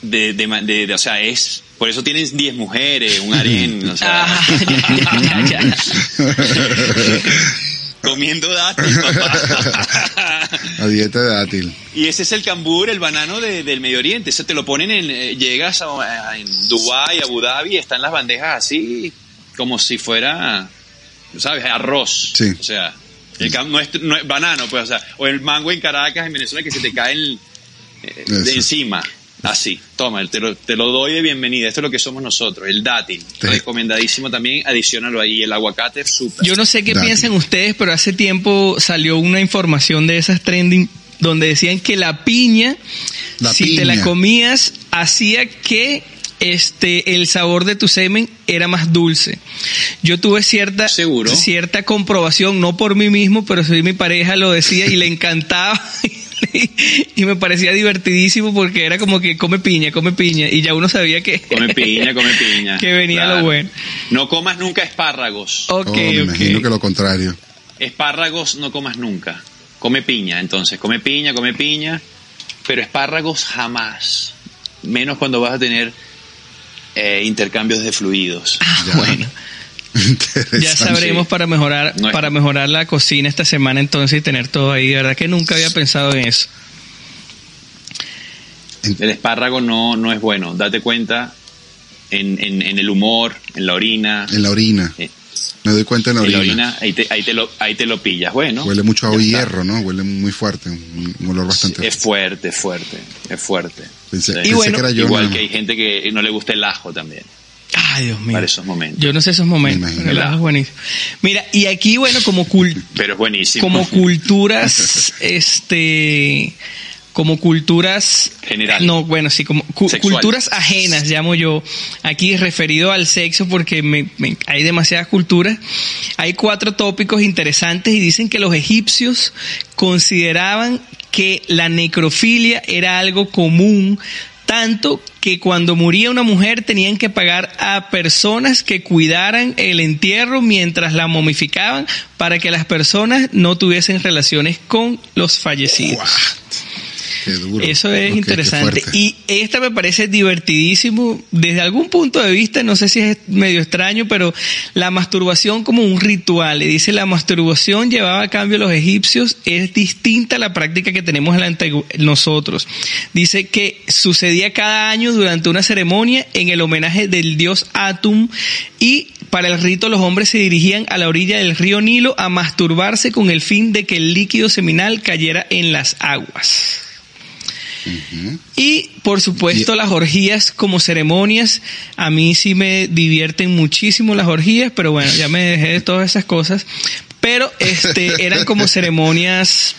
de, de, ma- de- de- o sea, es por eso tienes 10 mujeres, un harén, o sea, Ah, ya, ya, ya. comiendo dátil, papá. La dieta de dátil. Y ese es el cambur, el banano de- del Medio Oriente. Ese te lo ponen en. eh, llegas a, a- en Dubái, Abu Dhabi, están las bandejas así, como si fuera, ¿sabes? Arroz. Sí. O sea, El no, es, no es banano, pues, o sea, o el mango en Caracas, en Venezuela, que se te cae el- de Eso. encima. Así, toma, te lo, te lo doy de bienvenida. Esto es lo que somos nosotros, el dátil. Recomendadísimo también, adicionalo ahí. El aguacate, súper. Yo no sé qué Dale. piensan ustedes, pero hace tiempo salió una información de esas trending donde decían que la piña, La si te la comías, hacía que este el sabor de tu semen era más dulce. Yo tuve cierta ¿Seguro? cierta comprobación, no por mí mismo, pero sí mi pareja lo decía y le encantaba. y me parecía divertidísimo porque era como que come piña, come piña y ya uno sabía que Come piña, come piña. que venía Claro. lo bueno. No comas nunca espárragos. Ok, Oh, me ok. imagino que lo contrario. Espárragos no comas nunca. Come piña, entonces. Come piña, come piña. Pero espárragos jamás. Menos cuando vas a tener eh, intercambios de fluidos. Ya. Bueno. Ya sabremos para mejorar, No para mejorar la cocina esta semana entonces y tener todo ahí. De verdad que nunca había pensado en eso. El espárrago no, no es bueno. Date cuenta en, en- en el humor, en la orina. En la orina. eh, Me doy cuenta en la en orina. la orina, ahí te, ahí te lo, ahí te lo pillas. Bueno. Huele mucho a hierro, ¿no? Huele muy fuerte. Un, un olor bastante Es fuerte, es fuerte, es fuerte. Pensé, Sí. pensé bueno, que era yo. Igual que hay gente que no le gusta el ajo también, Ay, Dios mío. para esos momentos. Yo no sé esos momentos. Buenísimo. Mira, y aquí, bueno, como, cul- Pero es buenísimo. como culturas, este, como culturas General. No, bueno, sí, como cu- Sexual. culturas ajenas, llamo yo, aquí referido al sexo, porque me- me- hay demasiadas culturas. Hay cuatro tópicos interesantes y dicen que los egipcios consideraban que la necrofilia era algo común, tanto que cuando moría una mujer tenían que pagar a personas que cuidaran el entierro mientras la momificaban para que las personas no tuviesen relaciones con los fallecidos. Qué duro. Eso es interesante. Y esta me parece divertidísimo desde algún punto de vista, no sé si es medio extraño, pero la masturbación como un ritual. Le dice la masturbación llevaba a cambio a los egipcios, es distinta a la práctica que tenemos en la antigua- nosotros. Dice que sucedía cada año durante una ceremonia en el homenaje del dios Atum y para el rito los hombres se dirigían a la orilla del río Nilo a masturbarse con el fin de que el líquido seminal cayera en las aguas. Y por supuesto las orgías como ceremonias, a mí sí me divierten muchísimo las orgías, pero bueno, ya me dejé de todas esas cosas. Pero este eran como ceremonias,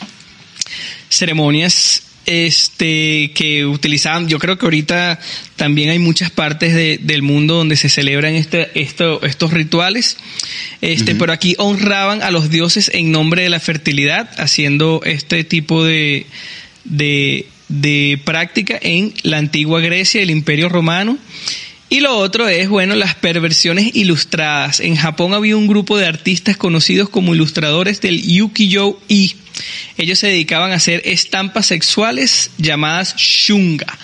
ceremonias este que utilizaban, yo creo que ahorita también hay muchas partes de- del mundo donde se celebran este, esto, estos rituales, este, pero aquí honraban a los dioses en nombre de la fertilidad, haciendo este tipo de, de, de práctica en la antigua Grecia, el Imperio Romano. Y lo otro es, bueno, las perversiones ilustradas. En Japón había un grupo de artistas conocidos como ilustradores del Yukiyo-i. Ellos se dedicaban a hacer estampas sexuales llamadas shunga.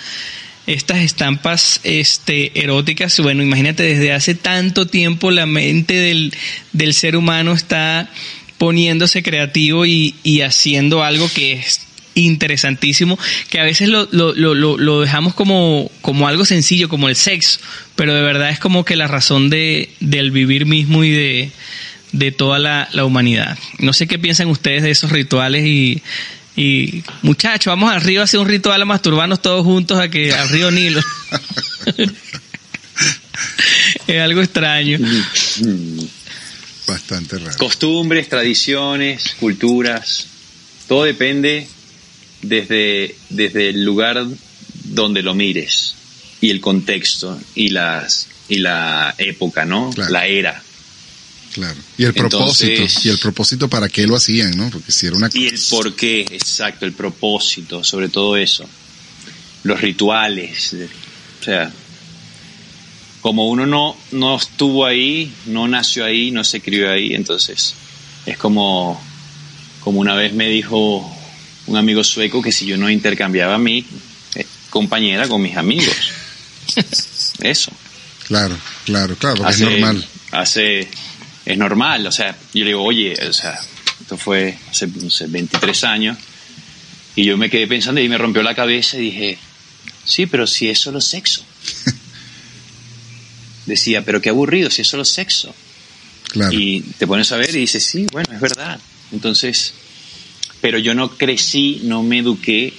Estas estampas este, eróticas, bueno, imagínate, desde hace tanto tiempo la mente del, del ser humano está poniéndose creativo y, y haciendo algo que es interesantísimo, que a veces lo, lo, lo, dejamos como, como algo sencillo, como el sexo, pero de verdad es como que la razón de, del vivir mismo y de, de toda la, la humanidad. No sé qué piensan ustedes de esos rituales y, y muchachos, vamos al río a hacer un ritual a masturbarnos todos juntos a que al río Nilo. es algo extraño. Bastante raro. Costumbres, tradiciones, culturas, todo depende desde, desde el lugar donde lo mires y el contexto y las y la época, ¿no? Claro. La era. Claro. Y el propósito. Entonces- Y el propósito para qué lo hacían, ¿no? Porque si era una Y el por qué, exacto, el propósito, sobre todo eso. Los rituales. eh, O sea, como uno no, no estuvo ahí, no nació ahí, no se crió ahí, entonces es como, como una vez me dijo un amigo sueco que si yo no intercambiaba a mi eh, compañera con mis amigos. Eso. Claro, claro, claro, porque hace, es normal. Hace, es normal, o sea, yo le digo, oye, o sea, esto fue hace, no sé, 23 años, y yo me quedé pensando y me rompió la cabeza y dije, sí, pero si es solo sexo. Decía, pero qué aburrido, si es solo sexo. Claro. Y te pones a ver y dices, sí, bueno, es verdad. Entonces, pero yo no crecí, no me eduqué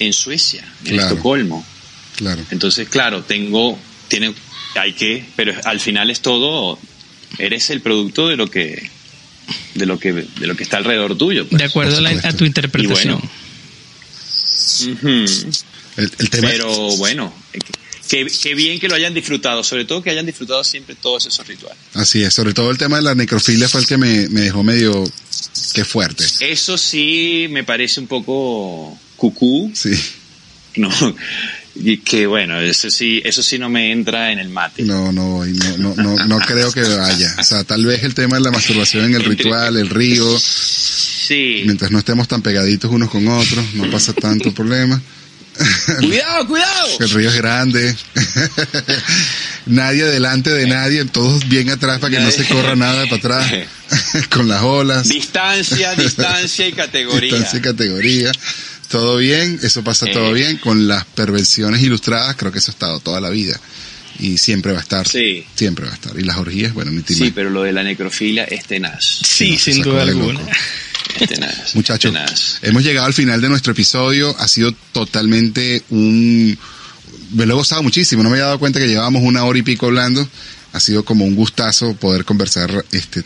en Suecia, en Claro. Estocolmo. Claro. Entonces, claro, tengo, tiene, hay que, pero al final es todo, eres el producto de lo que, de lo que, de lo que está alrededor tuyo. pues. De acuerdo a, la- a tu interpretación. Bueno. El, el tema Pero bueno, qué, qué bien que lo hayan disfrutado, sobre todo que hayan disfrutado siempre todos esos rituales. Así es, sobre todo el tema de la necrofilia fue el que me, me dejó medio que fuerte. Eso sí me parece un poco cucú, Sí, no, y que bueno, eso sí, eso sí no me entra en el mate. no, no, no, no, no, creo que vaya. O sea, tal vez el tema de la masturbación en el ritual, el río, Sí. mientras no estemos tan pegaditos unos con otros, no pasa tanto problema. Cuidado, cuidado. El río es grande. nadie delante de nadie, todos bien atrás para que no se corra nada para atrás. con las olas. Distancia, distancia y categoría. Distancia y categoría. Todo bien, eso pasa Eh. todo bien. Con las perversiones ilustradas, creo que eso ha estado toda la vida. Y siempre va a estar. Sí. Siempre va a estar. Y las orgías, bueno, ni Sí, pero lo de la necrofilia es tenaz. Sí, no, sin duda alguna. Tenaz. Muchachos, tenaz. hemos llegado al final de nuestro episodio. Ha sido totalmente un... Me lo he gozado muchísimo. No me había dado cuenta que llevábamos una hora y pico hablando. Ha sido como un gustazo poder conversar este,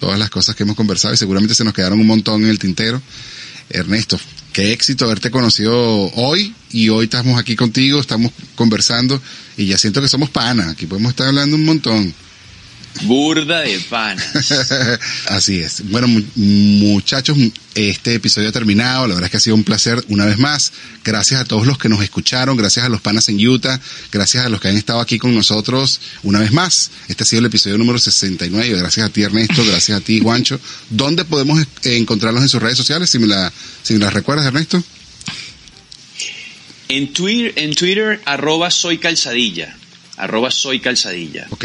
todas las cosas que hemos conversado y seguramente se nos quedaron un montón en el tintero. Ernesto, qué éxito haberte conocido hoy y hoy estamos aquí contigo, estamos conversando y ya siento que somos panas. Aquí podemos estar hablando un montón. Burda de panas. Así es. Bueno, mu- muchachos, este episodio ha terminado. La verdad es que ha sido un placer una vez más. Gracias a todos los que nos escucharon, gracias a los panas en Utah, gracias a los que han estado aquí con nosotros una vez más. Este ha sido el episodio número 69. Gracias a ti, Ernesto, gracias a ti, Juancho. ¿Dónde podemos encontrarlos en sus redes sociales? Si me la, si me las recuerdas, Ernesto. En Twitter, en Twitter, arroba soy calzadilla. Arroba soy calzadilla. Ok.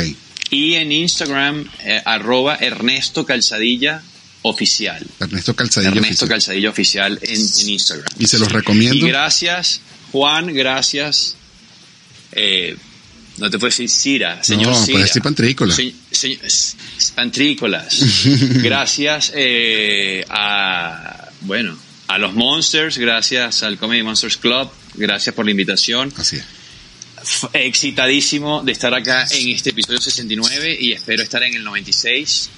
Y en Instagram, eh, arroba Ernesto Calzadilla Oficial. Ernesto Calzadillo. Ernesto Oficial. Calzadilla Oficial en, en Instagram. Y se los recomiendo. Y gracias, Juan, gracias. Eh, no te puedo decir Cira, señor No, Cira. puedes decir Pantrícola. Se- se- s- Pantrícolas. gracias eh, a, bueno, a los Monsters, gracias al Comedy Monsters Club, gracias por la invitación. Así es. Excitadísimo de estar acá en este episodio 69 y espero estar en el 96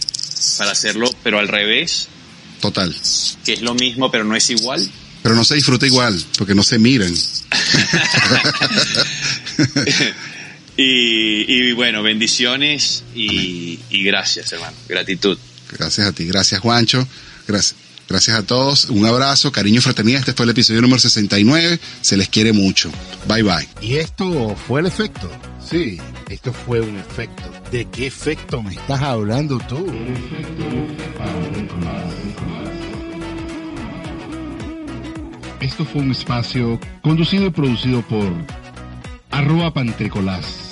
para hacerlo, pero al revés, Total. que es lo mismo, pero no es igual. Pero no se disfruta igual, porque no se miran. y, y bueno, bendiciones y, y gracias, hermano. Gratitud. Gracias a ti, gracias Juancho, gracias, gracias a todos, un abrazo, cariño y fraternidad, este fue el episodio número 69, se les quiere mucho, bye bye. ¿Y esto fue el efecto? Sí, esto fue un efecto. ¿De qué efecto me estás hablando tú? Esto fue un espacio conducido y producido por arroba pantricolás